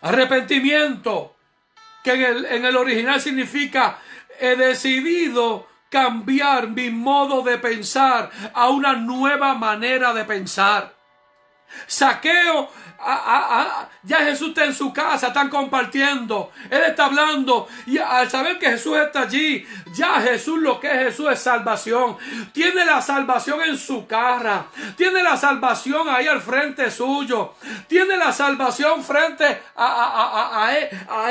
Speaker 2: Arrepentimiento, que en el, en el original significa he decidido cambiar mi modo de pensar a una nueva manera de pensar. Saqueo ya Jesús está en su casa, están compartiendo, Él está hablando y al saber que Jesús está allí, ya Jesús lo que es Jesús es salvación. Tiene la salvación en su cara, tiene la salvación ahí al frente suyo, tiene la salvación frente a, a,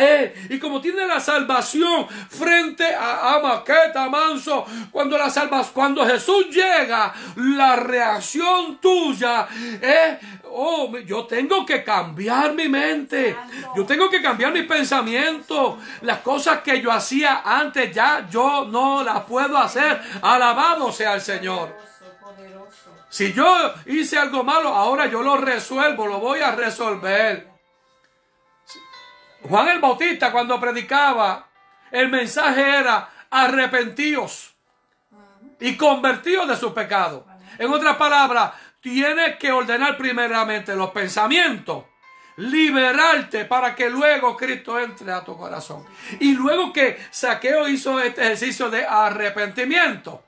Speaker 2: él, Y como tiene la salvación frente a, Maqueta, Manso, cuando, la salvas, cuando Jesús llega, la reacción tuya es, oh, yo tengo que cambiar mi mente. Yo tengo que cambiar mi pensamiento. Las cosas que yo hacía antes ya yo no las puedo hacer. Alabado sea el Señor. Si yo hice algo malo, ahora yo lo resuelvo, lo voy a resolver. Juan el Bautista cuando predicaba, el mensaje era arrepentíos y convertidos de su pecado. En otras palabras, tienes que ordenar primeramente los pensamientos, liberarte para que luego Cristo entre a tu corazón. Y luego que Saqueo hizo este ejercicio de arrepentimiento,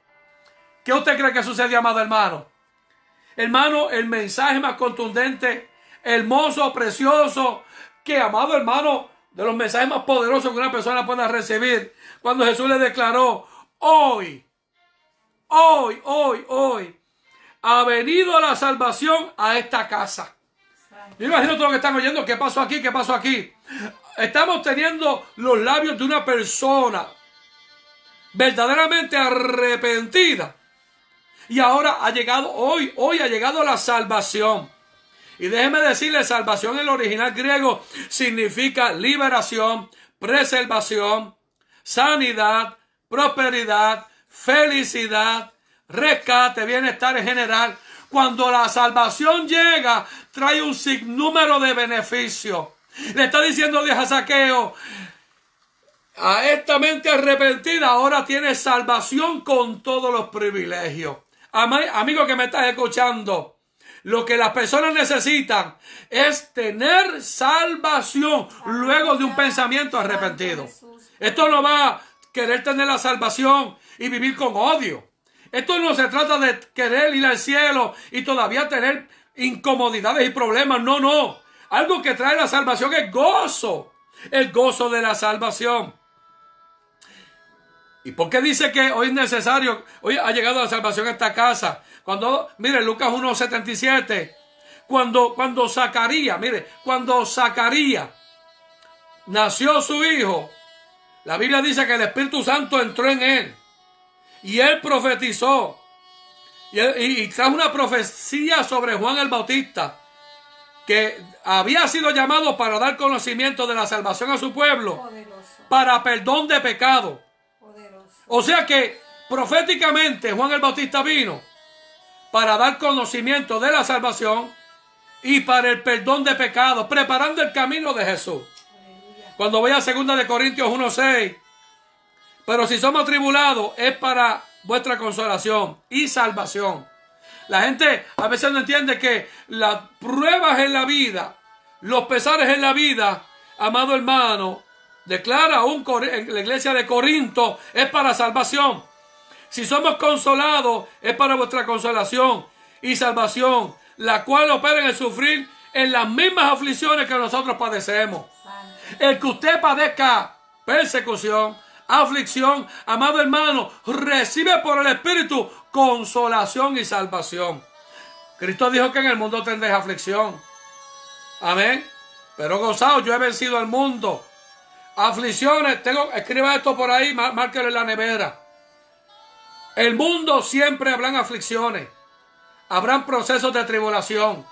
Speaker 2: ¿qué usted cree que sucedió, amado hermano? Hermano, el mensaje más contundente, hermoso, precioso, que, amado hermano, de los mensajes más poderosos que una persona pueda recibir, cuando Jesús le declaró, hoy, hoy, hoy, hoy, ha venido la salvación a esta casa. Yo imagino todo lo que están oyendo, ¿qué pasó aquí? ¿Qué pasó aquí? Estamos teniendo los labios de una persona verdaderamente arrepentida. Y ahora ha llegado hoy, hoy ha llegado la salvación. Y déjeme decirle, salvación en el original griego significa liberación, preservación, sanidad, prosperidad, felicidad, rescate, bienestar en general. Cuando la salvación llega, trae un sinnúmero de beneficios. Le está diciendo Dios a Saqueo, a esta mente arrepentida ahora tiene salvación con todos los privilegios. Amigo que me estás escuchando, lo que las personas necesitan es tener salvación luego de un pensamiento arrepentido. Esto no va a querer tener la salvación y vivir con odio. Esto no se trata de querer ir al cielo y todavía tener incomodidades y problemas. No, no. Algo que trae la salvación es gozo. El gozo de la salvación. ¿Y por qué dice que hoy es necesario? Hoy ha llegado la salvación a esta casa. Cuando, mire, Lucas 1.77. Cuando, cuando Zacarías, mire, cuando Zacarías nació su hijo, la Biblia dice que el Espíritu Santo entró en él. Y él profetizó. Y, trajo una profecía sobre Juan el Bautista. Que había sido llamado para dar conocimiento de la salvación a su pueblo. Para perdón de pecado. O sea que proféticamente Juan el Bautista vino para dar conocimiento de la salvación y para el perdón de pecados, preparando el camino de Jesús. Cuando voy a 2 de Corintios 1:6, pero si somos tribulados es para vuestra consolación y salvación. La gente a veces no entiende que las pruebas en la vida, los pesares en la vida, amado hermano, declara aún la iglesia de Corinto, es para salvación. Si somos consolados, es para vuestra consolación y salvación, la cual opera en el sufrir en las mismas aflicciones que nosotros padecemos. El que usted padezca persecución, aflicción, amado hermano, recibe por el Espíritu consolación y salvación. Cristo dijo que en el mundo tendréis aflicción. Amén. Pero gozado, yo he vencido al mundo. Aflicciones, tengo, escriba esto por ahí, márquelo en la nevera. El mundo siempre habrán aflicciones, habrán procesos de tribulación.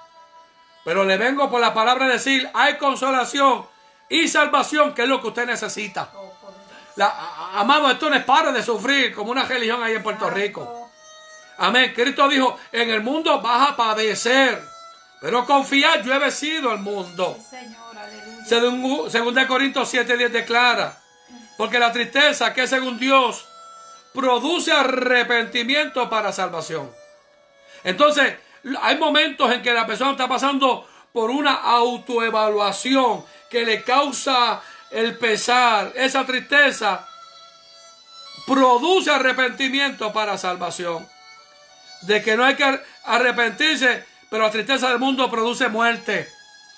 Speaker 2: Pero le vengo por la palabra de decir, hay consolación y salvación, que es lo que usted necesita. La, amado, esto no es para de sufrir como una religión ahí en Puerto Rico. Amén. Cristo dijo, en el mundo vas a padecer, pero confiad, yo he vencido al mundo. Según, según de Corintios 7.10 declara, porque la tristeza que según Dios produce arrepentimiento para salvación. Entonces, hay momentos en que la persona está pasando por una autoevaluación que le causa el pesar, esa tristeza, produce arrepentimiento para salvación. De que no hay que arrepentirse, pero la tristeza del mundo produce muerte.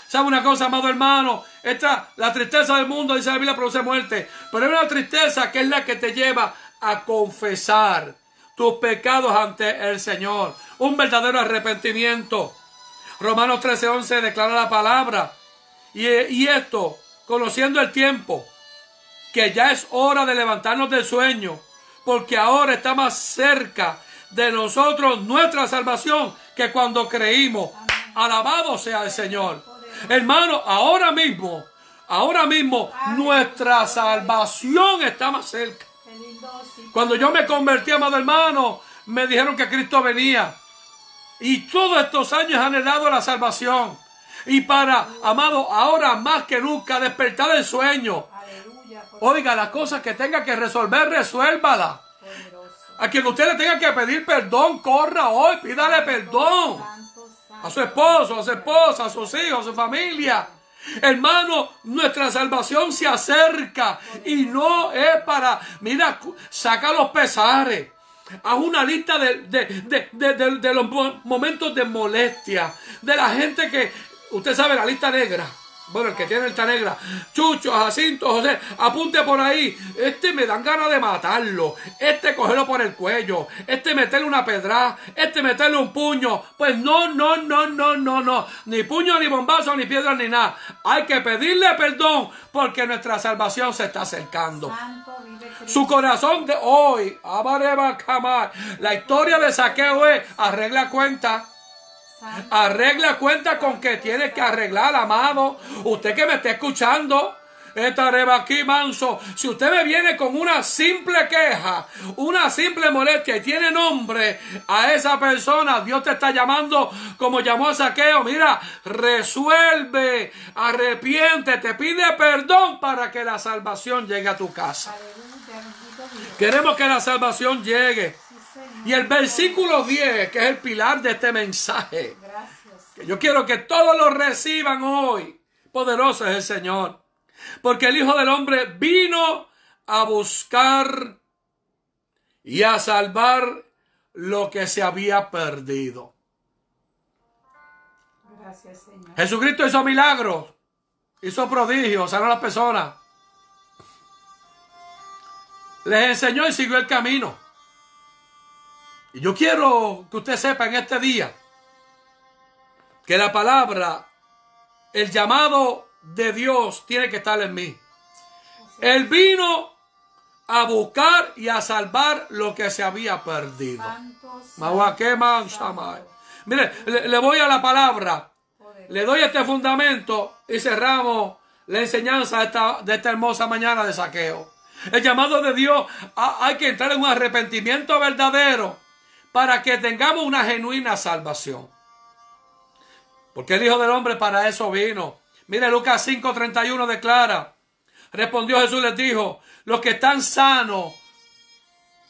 Speaker 2: ¿Sabe una cosa, amado hermano? Esta, la tristeza del mundo, dice la Biblia, produce muerte. Pero hay una tristeza que es la que te lleva a confesar tus pecados ante el Señor. Un verdadero arrepentimiento. Romanos 13:11 declara la palabra. Y, y esto, conociendo el tiempo, que ya es hora de levantarnos del sueño, porque ahora está más cerca de nosotros nuestra salvación que cuando creímos. Alabado sea el Señor. Hermano, ahora mismo, ahora mismo nuestra salvación está más cerca. Cuando yo me convertí, amado hermano, me dijeron que Cristo venía. Y todos estos años han dado la salvación. Y para, amado, ahora más que nunca, despertar el sueño. Oiga, las cosas que tenga que resolver, resuélvala. A quien usted le tenga que pedir perdón, corra hoy, pídale perdón. a su esposo, a su esposa, a sus hijos, a su familia. Hermano, nuestra salvación se acerca y no es para, mira, saca los pesares. Haz una lista de, de, los momentos de molestia, de la gente que, usted sabe, la lista negra bueno, el que tiene esta negra, Chucho, Jacinto, José, apunte por ahí. Este me dan ganas de matarlo. Este cogerlo por el cuello. Este meterle una pedra. Este meterle un puño. Pues no, no, no, no, no, no. Ni puño, ni bombazo, ni piedra, ni nada. Hay que pedirle perdón porque nuestra salvación se está acercando. Su corazón de hoy, la historia de saqueo es arregla cuenta. Arregla cuenta con que tiene que arreglar, amado. Usted que me está escuchando. Esta aquí, manso. Si usted me viene con una simple queja, una simple molestia y tiene nombre a esa persona, Dios te está llamando como llamó a Saqueo. Mira, resuelve, arrepiente, te pide perdón para que la salvación llegue a tu casa. Queremos que la salvación llegue. Y el versículo 10, que es el pilar de este mensaje. Que yo quiero que todos lo reciban hoy. Poderoso es el Señor. Porque el Hijo del Hombre vino a buscar y a salvar lo que se había perdido. Gracias, Señor. Jesucristo hizo milagros, hizo prodigios, sanó a las personas. Les enseñó y siguió el camino. Y yo quiero que usted sepa en este día que la palabra, el llamado de Dios tiene que estar en mí. Él vino a buscar y a salvar lo que se había perdido. Mire, le, voy a la palabra, le doy este fundamento y cerramos la enseñanza de esta, de esta hermosa mañana de saqueo. El llamado de Dios, hay que entrar en un arrepentimiento verdadero para que tengamos una genuina salvación. Porque el Hijo del Hombre para eso vino. Mire, Lucas 5:31 declara, respondió Jesús les dijo, los que están sanos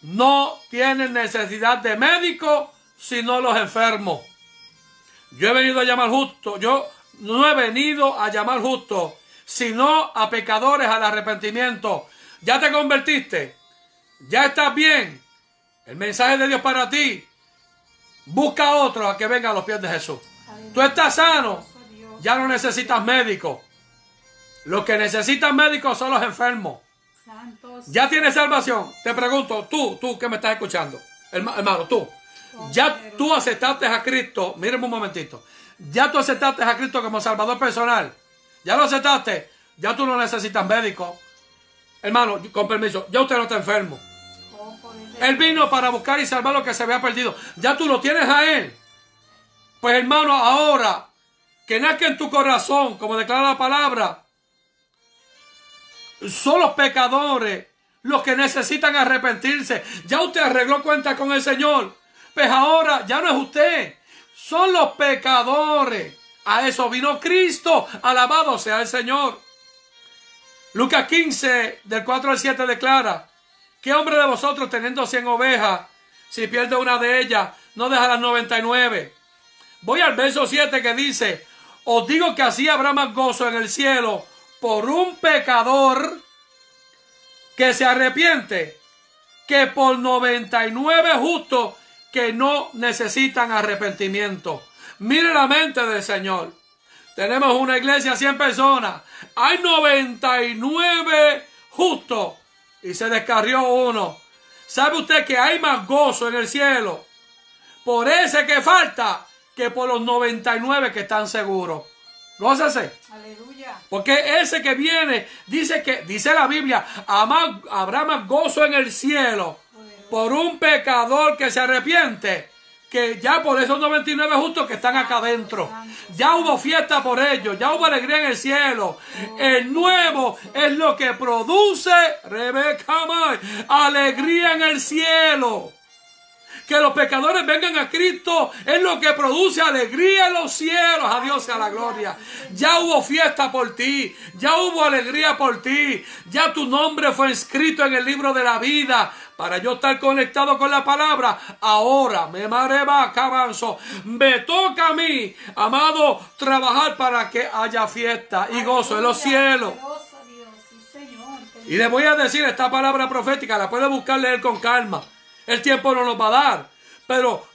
Speaker 2: no tienen necesidad de médico, sino los enfermos. Yo he venido a llamar justo, yo no he venido a llamar justo, sino a pecadores al arrepentimiento. Ya te convertiste, ya estás bien, el mensaje de Dios para ti. Busca a otro a que venga a los pies de Jesús. Tú estás sano. Ya no necesitas médico. Los que necesitan médicos son los enfermos. Ya tienes salvación. Te pregunto, tú, tú que me estás escuchando, hermano, tú. Ya tú aceptaste a Cristo. Míreme un momentito. Ya tú aceptaste a Cristo como Salvador personal. Ya lo aceptaste. Ya tú no necesitas médico. Hermano, con permiso, ya usted no está enfermo. Él vino para buscar y salvar lo que se había perdido. Ya tú lo tienes a Él. Pues hermano, ahora que nazca en tu corazón, como declara la palabra, son los pecadores los que necesitan arrepentirse. Ya usted arregló cuenta con el Señor. Pues ahora ya no es usted. Son los pecadores. A eso vino Cristo. Alabado sea el Señor. Lucas 15, del 4 al 7 declara. ¿Qué hombre de vosotros teniendo cien ovejas, si pierde una de ellas, no deja las 99? Voy al verso 7 que dice, os digo que así habrá más gozo en el cielo por un pecador que se arrepiente que por 99 justos que no necesitan arrepentimiento. Mire la mente del Señor. Tenemos una iglesia 100 personas. Hay 99 justos y se descarrió uno. ¿Sabe usted que hay más gozo en el cielo? Por ese que falta que por los 99 que están seguros. Gózase. Aleluya. Porque ese que viene, dice que, dice la Biblia, habrá más gozo en el cielo por un pecador que se arrepiente que ya por esos 99 justos que están acá adentro. Ya hubo fiesta por ellos, ya hubo alegría en el cielo. El nuevo es lo que produce, Rebeca, alegría en el cielo. Que los pecadores vengan a Cristo es lo que produce alegría en los cielos. A Dios sea la gloria. Ya hubo fiesta por ti. Ya hubo alegría por ti. Ya tu nombre fue escrito en el libro de la vida para yo estar conectado con la palabra. Ahora me mareba avanzo. Me toca a mí, amado, trabajar para que haya fiesta y gozo en los cielos. Y le voy a decir esta palabra profética, la puede buscar leer con calma. El tiempo no nos va a dar. Pero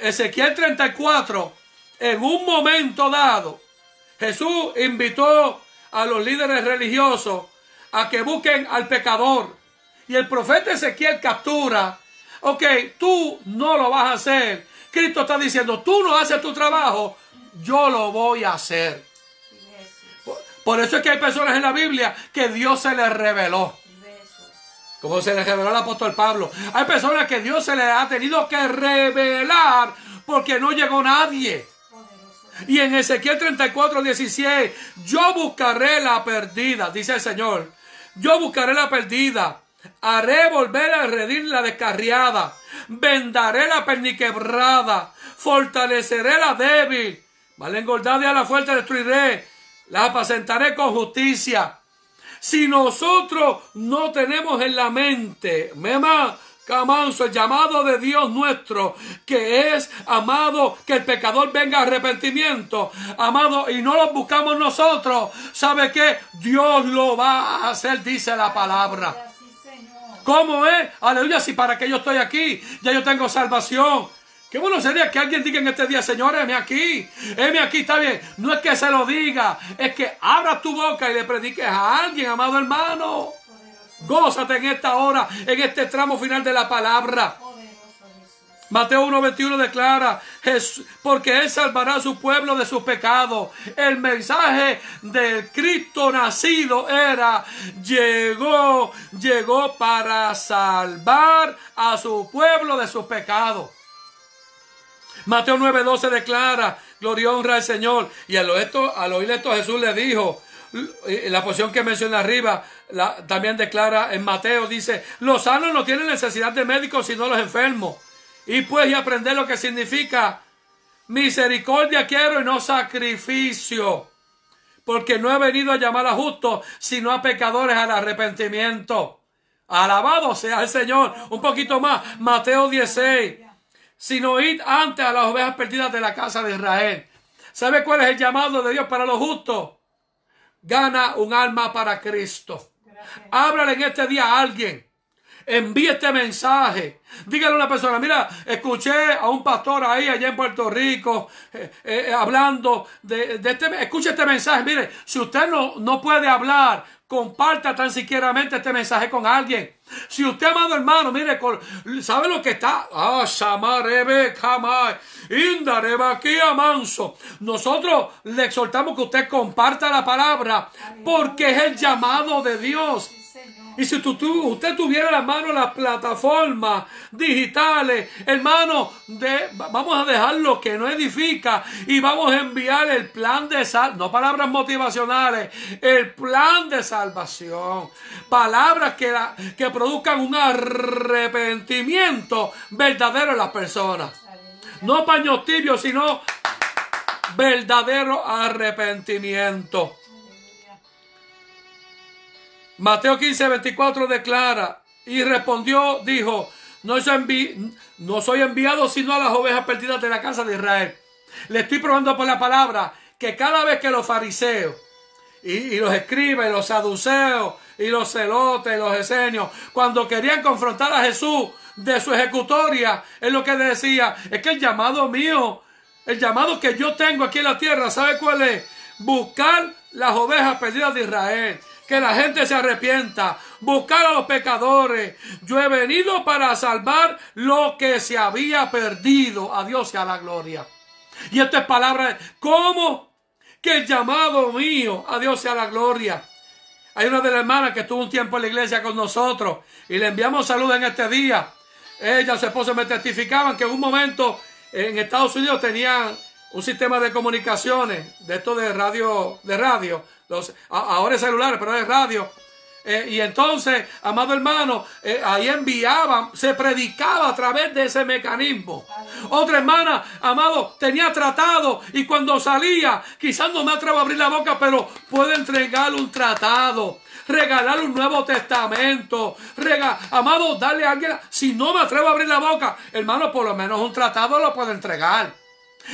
Speaker 2: Ezequiel 34, en un momento dado, Jesús invitó a los líderes religiosos a que busquen al pecador. Y el profeta Ezequiel captura, ok, tú no lo vas a hacer. Cristo está diciendo, tú no haces tu trabajo, yo lo voy a hacer. Por eso es que hay personas en la Biblia que Dios se les reveló. Como se le reveló al apóstol Pablo. Hay personas que Dios se les ha tenido que revelar porque no llegó nadie. Y en Ezequiel 34, 16, yo buscaré la perdida, dice el Señor. Yo buscaré la perdida. Haré volver a redir la descarriada. Vendaré la perniquebrada. Fortaleceré la débil. Mal engordada y a la fuerte destruiré la apacentaré con justicia. Si nosotros no tenemos en la mente, mema, Camanso, el llamado de Dios nuestro, que es, amado, que el pecador venga a arrepentimiento, amado, y no lo buscamos nosotros, ¿sabe qué? Dios lo va a hacer, dice la palabra. ¿Cómo es? Aleluya, si para que yo estoy aquí, ya yo tengo salvación. Qué bueno sería que alguien diga en este día, Señor, heme aquí, heme aquí, está bien. No es que se lo diga, es que abra tu boca y le prediques a alguien, amado hermano. Gózate en esta hora, en este tramo final de la palabra. Mateo 1.21 declara, porque Él salvará a su pueblo de sus pecados. El mensaje del Cristo nacido era, llegó, llegó para salvar a su pueblo de sus pecados. Mateo 9:12 declara, gloria honra al Señor. Y al, esto, al oír esto Jesús le dijo, la posición que menciona arriba, también declara en Mateo, dice, los sanos no tienen necesidad de médicos sino los enfermos. Y pues y aprender lo que significa misericordia quiero y no sacrificio. Porque no he venido a llamar a justos, sino a pecadores al arrepentimiento. Alabado sea el Señor. Un poquito más. Mateo 16 sino id antes a las ovejas perdidas de la casa de Israel. ¿Sabe cuál es el llamado de Dios para los justos? Gana un alma para Cristo. Háblale en este día a alguien. Envíe este mensaje. Dígale a una persona, mira, escuché a un pastor ahí allá en Puerto Rico eh, eh, hablando de, este, escuche este mensaje. Mire, si usted no, no puede hablar, comparta tan siquiera este mensaje con alguien. Si usted, amado hermano, mire, ¿sabe lo que está? Ah, aquí manso. Nosotros le exhortamos que usted comparta la palabra porque es el llamado de Dios. Y si usted tuviera la mano las plataformas digitales, hermano, de, vamos a dejar lo que no edifica y vamos a enviar el plan de sal, no palabras motivacionales, el plan de salvación. Palabras que, que produzcan un arrepentimiento verdadero en las personas. No paños tibios, sino verdadero arrepentimiento. Mateo 15, 24 declara, y respondió, dijo, no soy, no soy enviado sino a las ovejas perdidas de la casa de Israel. Le estoy probando por la palabra que cada vez que los fariseos y, los escribas y los saduceos y los celotes y los esenios, cuando querían confrontar a Jesús de su ejecutoria, es lo que decía, es que el llamado mío, el llamado que yo tengo aquí en la tierra, ¿sabe cuál es? Buscar las ovejas perdidas de Israel que la gente se arrepienta, buscar a los pecadores. Yo he venido para salvar lo que se había perdido. A Dios sea la gloria. Y esta es palabra, ¿cómo? Que el llamado mío, a Dios sea la gloria. Hay una de las hermanas que estuvo un tiempo en la iglesia con nosotros y le enviamos salud en este día. Ella su esposo me testificaban que en un momento en Estados Unidos tenían un sistema de comunicaciones, de esto de radio, de radio, ahora es celulares, pero es radio. Eh, y entonces, amado hermano, eh, ahí enviaban, se predicaba a través de ese mecanismo. Otra hermana, amado, tenía tratado y cuando salía, quizás no me atrevo a abrir la boca, pero puede entregarle un tratado regalarle un Nuevo Testamento, amado, darle a alguien, si no me atrevo a abrir la boca, hermano, por lo menos un tratado lo puede entregar.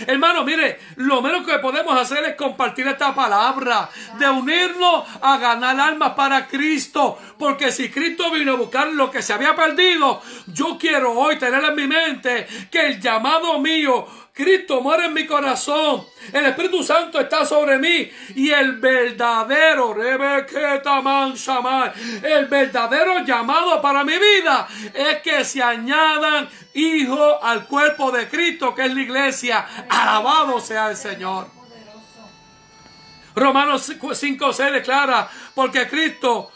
Speaker 2: Hermano, mire, lo menos que podemos hacer es compartir esta palabra, de unirnos a ganar almas para Cristo. Porque si Cristo vino a buscar lo que se había perdido, yo quiero hoy tener en mi mente que el llamado mío Cristo muere en mi corazón. El Espíritu Santo está sobre mí. Y el verdadero, el verdadero llamado para mi vida es que se añadan hijos al cuerpo de Cristo, que es la iglesia. Alabado sea el Señor. Romanos 5 se declara, porque Cristo,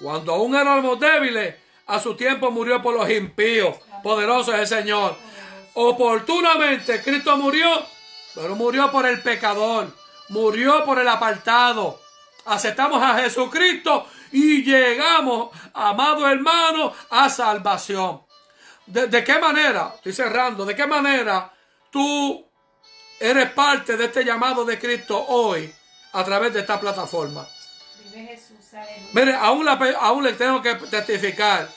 Speaker 2: cuando aún éramos débiles, a su tiempo murió por los impíos. Poderoso es el Señor. Oportunamente Cristo murió, pero murió por el pecador, murió por el apartado. Aceptamos a Jesucristo y llegamos, amado hermano, a salvación. ¿De, qué manera? Estoy cerrando. ¿De qué manera tú eres parte de este llamado de Cristo hoy a través de esta plataforma? Mire, aún, aún le tengo que testificar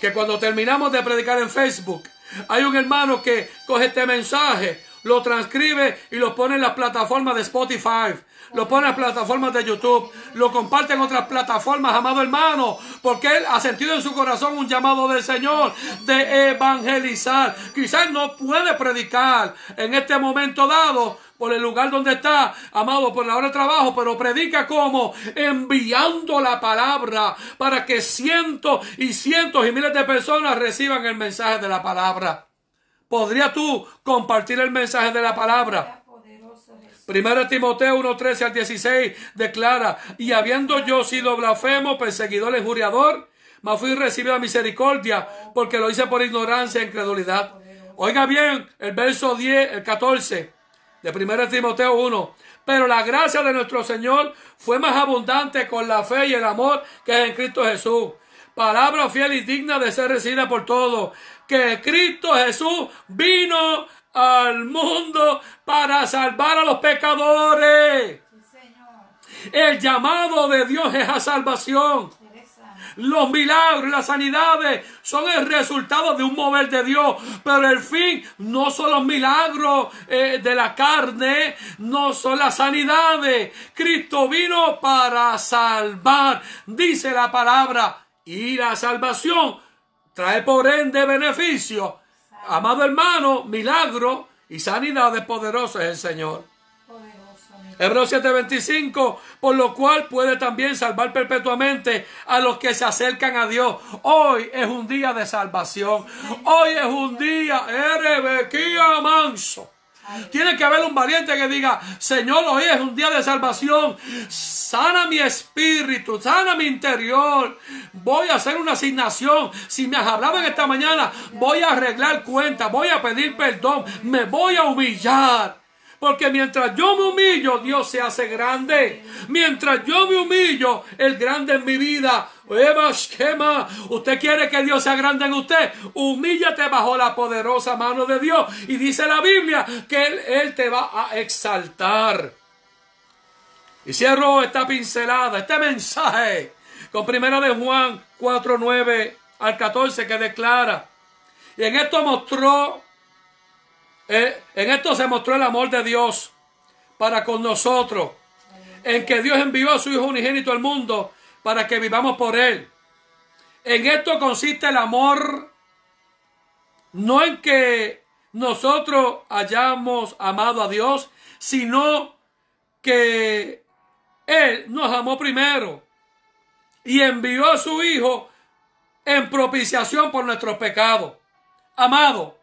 Speaker 2: que cuando terminamos de predicar en Facebook, hay un hermano que coge este mensaje, lo transcribe y lo pone en las plataformas de Spotify. Lo pone en plataformas de YouTube, lo comparte en otras plataformas, amado hermano, porque él ha sentido en su corazón un llamado del Señor de evangelizar. Quizás no puede predicar en este momento dado, por el lugar donde está, amado, por la hora de trabajo, pero predica como enviando la palabra para que cientos y cientos y miles de personas reciban el mensaje de la palabra. ¿Podrías tú compartir el mensaje de la palabra? Primero Timoteo 1, 13 al 16 declara, y habiendo yo sido blasfemo, perseguidor, injuriador, mas fui recibido a misericordia, porque lo hice por ignorancia e incredulidad. Oiga bien, el verso 10, el 14 de 1 Timoteo 1. Pero la gracia de nuestro Señor fue más abundante con la fe y el amor que en Cristo Jesús. Palabra fiel y digna de ser recibida por todos. Que Cristo Jesús vino al mundo para salvar a los pecadores. El llamado de Dios es a salvación. Los milagros y las sanidades son el resultado de un mover de Dios. Pero el fin no son los milagros eh, de la carne, no son las sanidades. Cristo vino para salvar, dice la palabra. Y la salvación trae por ende beneficio. Amado hermano, milagro y sanidades poderosas el Señor. Hebreos 7:25, por lo cual puede también salvar perpetuamente a los que se acercan a Dios. Hoy es un día de salvación. Hoy es un día, Erebequía manso. Tiene que haber un valiente que diga, Señor, hoy es un día de salvación. Sana mi espíritu, sana mi interior. Voy a hacer una asignación. Si me en esta mañana, voy a arreglar cuentas, voy a pedir perdón, me voy a humillar. Porque mientras yo me humillo, Dios se hace grande. Mientras yo me humillo, el grande en mi vida. Usted quiere que Dios sea grande en usted. Humíllate bajo la poderosa mano de Dios. Y dice la Biblia que Él, te va a exaltar. Y cierro esta pincelada, este mensaje con primera de Juan 4, 9 al 14 que declara. Y en esto mostró eh, en esto se mostró el amor de Dios para con nosotros, en que Dios envió a su Hijo unigénito al mundo para que vivamos por Él. En esto consiste el amor, no en que nosotros hayamos amado a Dios, sino que Él nos amó primero y envió a su Hijo en propiciación por nuestros pecados. Amado,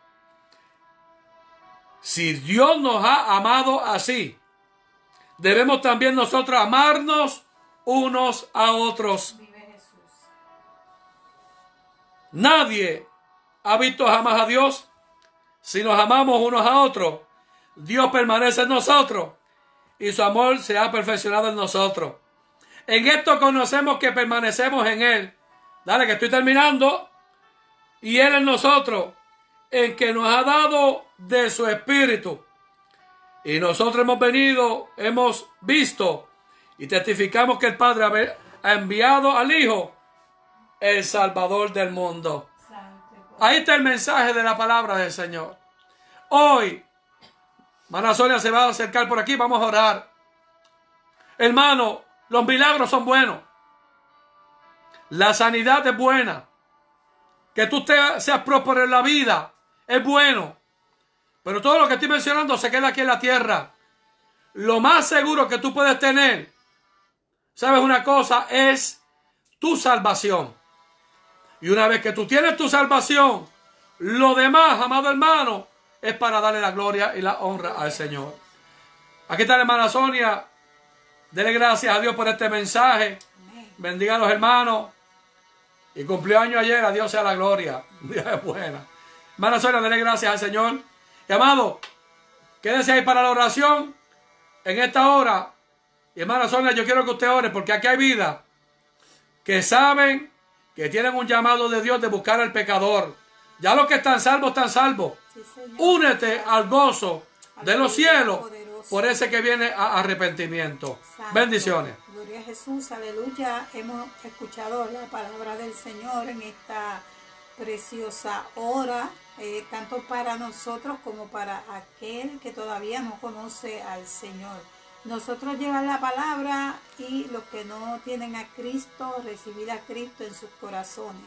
Speaker 2: si Dios nos ha amado así, debemos también nosotros amarnos unos a otros. Nadie ha visto jamás a Dios. Si nos amamos unos a otros, Dios permanece en nosotros y su amor se ha perfeccionado en nosotros. En esto conocemos que permanecemos en Él. Dale, que estoy terminando. Y Él en nosotros, en que nos ha dado de su Espíritu. Y nosotros hemos venido, hemos visto y testificamos que el Padre ha enviado al Hijo, el Salvador del mundo. Ahí está el mensaje de la palabra del Señor. Hoy, Mana se va a acercar por aquí, vamos a orar. Hermano, los milagros son buenos. La sanidad es buena. Que tú seas próspero en la vida es bueno. Pero todo lo que estoy mencionando se queda aquí en la tierra. Lo más seguro que tú puedes tener, ¿sabes una cosa? Es tu salvación. Y una vez que tú tienes tu salvación, lo demás, amado hermano, es para darle la gloria y la honra al Señor. Aquí está la hermana Sonia. Dele gracias a Dios por este mensaje. Bendiga a los hermanos. Y cumplió año ayer, a Dios sea la gloria. Dios es buena. Hermana Sonia, dele gracias al Señor. Y amado, quédese ahí para la oración en esta hora. Y hermana Sonia, yo quiero que usted ore porque aquí hay vida que saben que tienen un llamado de Dios de buscar al pecador. Ya los que están salvos están salvos. Únete al gozo de los cielos por ese que viene a arrepentimiento. Bendiciones.
Speaker 3: Gloria a Jesús, aleluya. Hemos escuchado la palabra del Señor en esta preciosa hora, eh, tanto para nosotros como para aquel que todavía no conoce al Señor. Nosotros llevar la palabra y los que no tienen a Cristo, recibir a Cristo en sus corazones.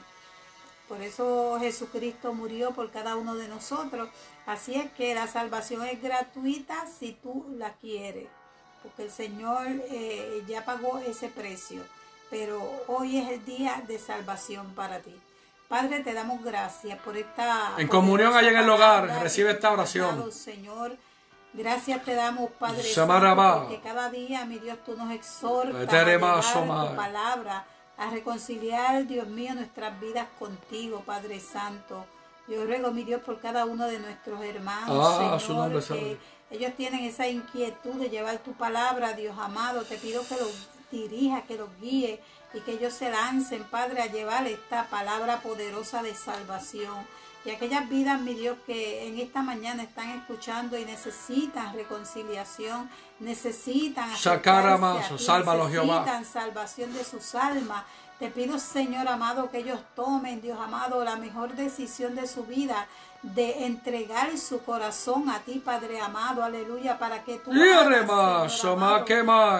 Speaker 3: Por eso Jesucristo murió por cada uno de nosotros. Así es que la salvación es gratuita si tú la quieres, porque el Señor eh, ya pagó ese precio. Pero hoy es el día de salvación para ti. Padre, te damos gracias por esta...
Speaker 2: En comunión allá en el hogar, recibe esta oración.
Speaker 3: Señor, gracias te damos, Padre, Santo, porque cada día, mi Dios, tú nos exhortas a tu palabra, a reconciliar, Dios mío, nuestras vidas contigo, Padre Santo. Yo ruego, mi Dios, por cada uno de nuestros hermanos, ah, Señor, que ellos tienen esa inquietud de llevar tu palabra, Dios amado. Te pido que los dirija, que los guíe y que ellos se lancen, Padre, a llevar esta palabra poderosa de salvación. Y aquellas vidas, mi Dios, que en esta mañana están escuchando y necesitan reconciliación, necesitan
Speaker 2: sacar a
Speaker 3: necesitan salvación de sus almas. Te pido, Señor amado, que ellos tomen, Dios amado, la mejor decisión de su vida de entregar su corazón a ti, Padre amado, aleluya, para que tú hagas,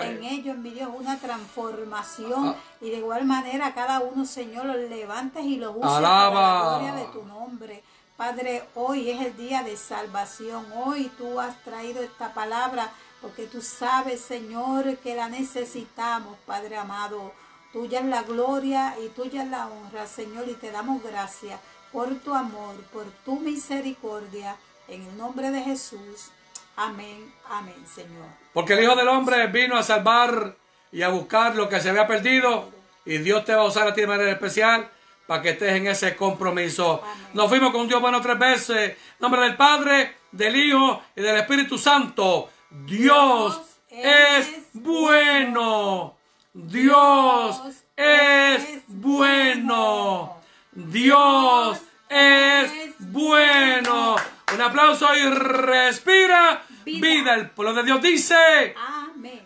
Speaker 3: en ellos, mi Dios, una transformación ah. y de igual manera cada uno, Señor, los levantes y los uses para la gloria de tu nombre. Padre, hoy es el día de salvación, hoy tú has traído esta palabra porque tú sabes, Señor, que la necesitamos, Padre amado. Tuya es la gloria y tuya es la honra, Señor, y te damos gracias por tu amor, por tu misericordia, en el nombre de Jesús. Amén, amén, Señor.
Speaker 2: Porque el Hijo del Hombre vino a salvar y a buscar lo que se había perdido, y Dios te va a usar a ti de manera especial para que estés en ese compromiso. Nos fuimos con Dios bueno tres veces. En nombre del Padre, del Hijo y del Espíritu Santo. Dios, es, bueno. Dios es bueno. Dios es bueno. Un aplauso y respira vida. El pueblo de Dios dice,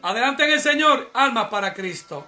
Speaker 2: Adelante en el Señor, alma para Cristo.